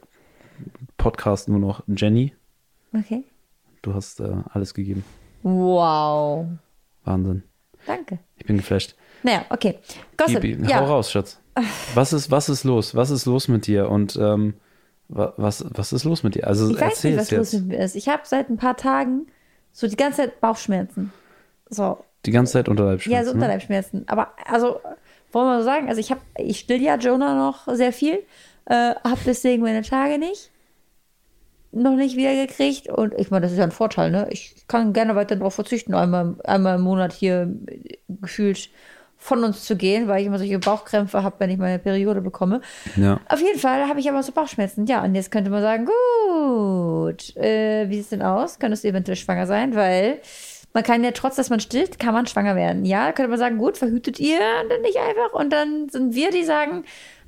Podcast nur noch Jenny. Okay. Du hast äh, alles gegeben. Wow. Wahnsinn. Danke. Ich bin geflasht. Naja, okay. Gossip. Gib, ja. Hau raus, Schatz. Was ist, was ist los? Was ist los mit dir? Und ähm, wa- was, was ist los mit dir? Also Ich weiß nicht, was jetzt. los mit mir ist. Ich habe seit ein paar Tagen so die ganze Zeit Bauchschmerzen. So. Die ganze Zeit Unterleibschmerzen. Ja, so ne? Unterleibschmerzen. Aber also, wollen wir so sagen, also ich habe, ich still ja Jonah noch sehr viel, äh, habe deswegen meine Tage nicht, noch nicht wiedergekriegt. Und ich meine, das ist ja ein Vorteil, ne? Ich kann gerne weiter darauf verzichten, einmal, einmal im Monat hier äh, gefühlt von uns zu gehen, weil ich immer solche Bauchkrämpfe habe, wenn ich meine Periode bekomme. Ja. Auf jeden Fall habe ich aber so Bauchschmerzen. Ja, und jetzt könnte man sagen, gut, äh, wie sieht es denn aus? Könntest du eventuell schwanger sein? Weil man kann ja, trotz dass man stillt, kann man schwanger werden. Ja, da könnte man sagen, gut, verhütet ihr dann nicht einfach? Und dann sind wir, die sagen,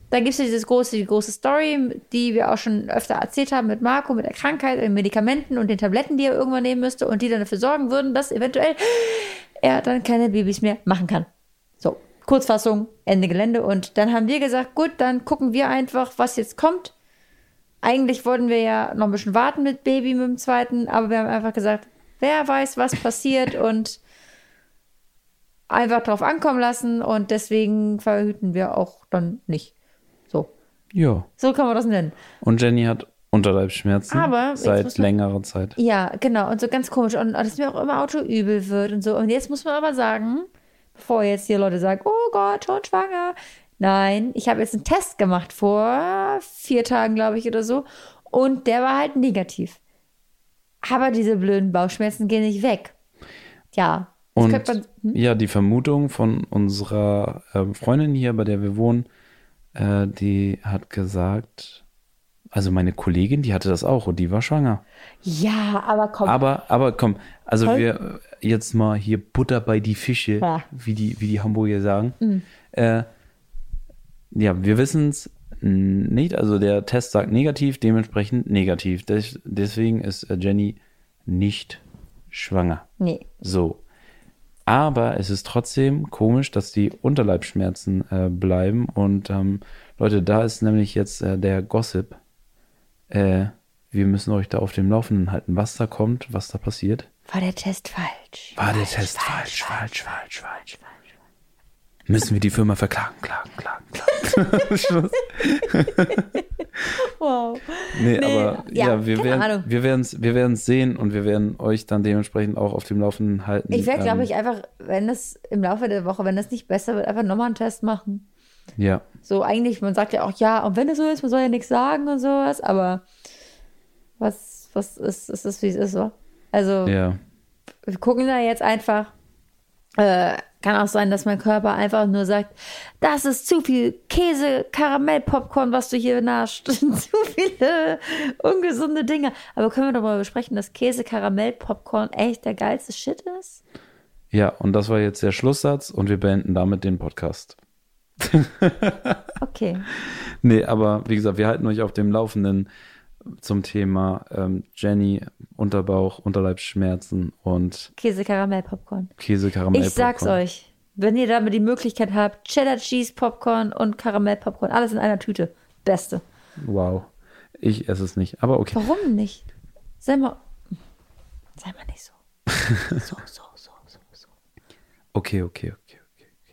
da gibt es ja dieses große, die große Story, die wir auch schon öfter erzählt haben mit Marco, mit der Krankheit, den Medikamenten und den Tabletten, die er irgendwann nehmen müsste und die dann dafür sorgen würden, dass eventuell er dann keine Babys mehr machen kann. Kurzfassung, Ende Gelände. Und dann haben wir gesagt, gut, dann gucken wir einfach, was jetzt kommt. Eigentlich wollten wir ja noch ein bisschen warten mit Baby, mit dem zweiten, aber wir haben einfach gesagt, wer weiß, was passiert und einfach drauf ankommen lassen und deswegen verhüten wir auch dann nicht. So, ja. so kann man das nennen. Und Jenny hat Unterleibsschmerzen Aber seit längerer Zeit. Ja, genau. Und so ganz komisch. Und dass mir auch immer autoübel wird und so. Und jetzt muss man aber sagen, bevor jetzt hier Leute sagen, oh Gott, schon schwanger. Nein, ich habe jetzt einen Test gemacht vor vier Tagen, glaube ich, oder so. Und der war halt negativ. Aber diese blöden Bauchschmerzen gehen nicht weg. Ja. Und man, hm? ja, die Vermutung von unserer ähm, Freundin hier, bei der wir wohnen, äh, die hat gesagt, also meine Kollegin, die hatte das auch und die war schwanger. ja, aber komm. Aber, aber komm, also Toll. wir äh, jetzt mal hier Butter bei die Fische, Ja. wie die, wie die Hamburger sagen. Mhm. Äh, ja, wir wissen es nicht. Also der Test sagt negativ, dementsprechend negativ. Des, deswegen ist äh, Jenny nicht schwanger. nee. So. Aber es ist trotzdem komisch, dass die Unterleibsschmerzen äh, bleiben. Und ähm, Leute, da ist nämlich jetzt äh, der Gossip. Äh, wir müssen euch da auf dem Laufenden halten, was da kommt, was da passiert. War der Test falsch? War der Test falsch, falsch, falsch, falsch. Müssen wir die Firma verklagen, klagen, klagen, klagen. Schluss. Wow. Nee, Nee, aber ja, ja, wir werden Ahnung. wir werden's, wir werden's sehen und wir werden euch dann dementsprechend auch auf dem Laufenden halten. Ich werde, glaube Ähm, ich, einfach, wenn es im Laufe der Woche, wenn es nicht besser wird, einfach nochmal einen Test machen. Ja, So eigentlich, man sagt ja auch, ja, und wenn es so ist, man soll ja nichts sagen und sowas, aber was, was ist, ist es, wie es ist, so. Also, ja. wir gucken da jetzt einfach. Äh, kann auch sein, dass mein Körper einfach nur sagt, das ist zu viel Käse, Karamell, Popcorn, was du hier nascht. zu viele ungesunde Dinge. Aber können wir doch mal besprechen, dass Käse, Karamell, Popcorn echt der geilste Shit ist? Ja, und das war jetzt der Schlusssatz und wir beenden damit den Podcast. Okay. Nee, aber wie gesagt, wir halten euch auf dem Laufenden zum Thema ähm, Jenny, Unterbauch, Unterleibsschmerzen und Käse, Karamell, Popcorn. Käse, Karamell. Ich sag's euch. Wenn ihr damit die Möglichkeit habt, Cheddar Cheese Popcorn und Karamell Popcorn, alles in einer Tüte. Beste. Wow. Ich esse es nicht, aber okay. Warum nicht? Sei mal. Sei mal nicht so. So, so, so, so, so. Okay, okay. okay.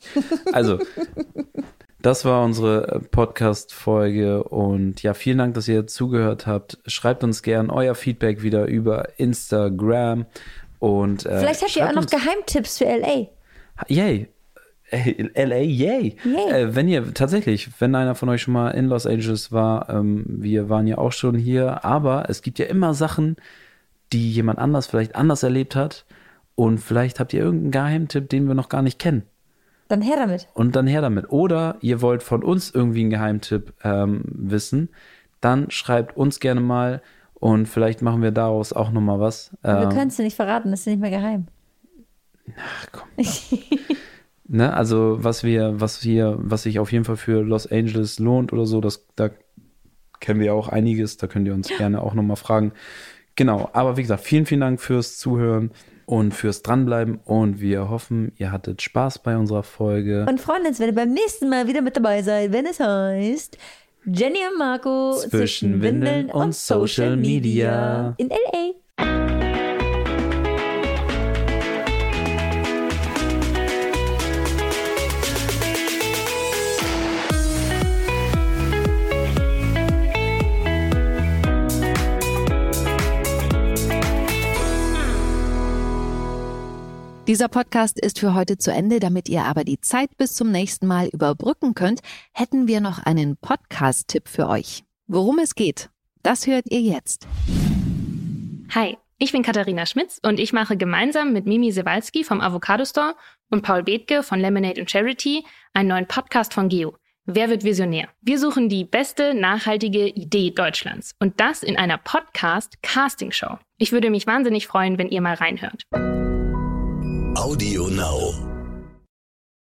Also, das war unsere äh, Podcast-Folge und ja, vielen Dank, dass ihr zugehört habt. Schreibt uns gern euer Feedback wieder über Instagram und äh, Vielleicht habt ihr auch noch Geheimtipps für LA. Yay. Äh, LA, yay. Yay. Äh, wenn ihr tatsächlich, wenn einer von euch schon mal in Los Angeles war, ähm, wir waren ja auch schon hier, aber es gibt ja immer Sachen, die jemand anders vielleicht anders erlebt hat und vielleicht habt ihr irgendeinen Geheimtipp, den wir noch gar nicht kennen. Dann her damit. Und dann her damit. Oder ihr wollt von uns irgendwie einen Geheimtipp ähm, wissen, dann schreibt uns gerne mal und vielleicht machen wir daraus auch nochmal was. Wir Ähm, können es dir nicht verraten, das ist nicht mehr geheim. Ach komm. ne, also was wir, was hier, was sich auf jeden Fall für Los Angeles lohnt oder so, das, da kennen wir auch einiges, da könnt ihr uns gerne auch nochmal fragen. Genau, aber wie gesagt, vielen, vielen Dank fürs Zuhören und fürs Dranbleiben und wir hoffen, ihr hattet Spaß bei unserer Folge. Und freuen uns, wenn ihr beim nächsten Mal wieder mit dabei seid, wenn es heißt Jenny und Marco Zwischen Windeln und Social Media. in LA. Dieser Podcast ist für heute zu Ende. Damit ihr aber die Zeit bis zum nächsten Mal überbrücken könnt, hätten wir noch einen Podcast-Tipp für euch. Worum es geht, das hört ihr jetzt. Hi, ich bin Katharina Schmitz und ich mache gemeinsam mit Mimi Sewalski vom Avocado Store und Paul Bethke von Lemonade and Charity einen neuen Podcast von Geo. Wer wird Visionär? Wir suchen die beste nachhaltige Idee Deutschlands und das in einer Podcast-Casting-Show. Ich würde mich wahnsinnig freuen, wenn ihr mal reinhört. Audio Now.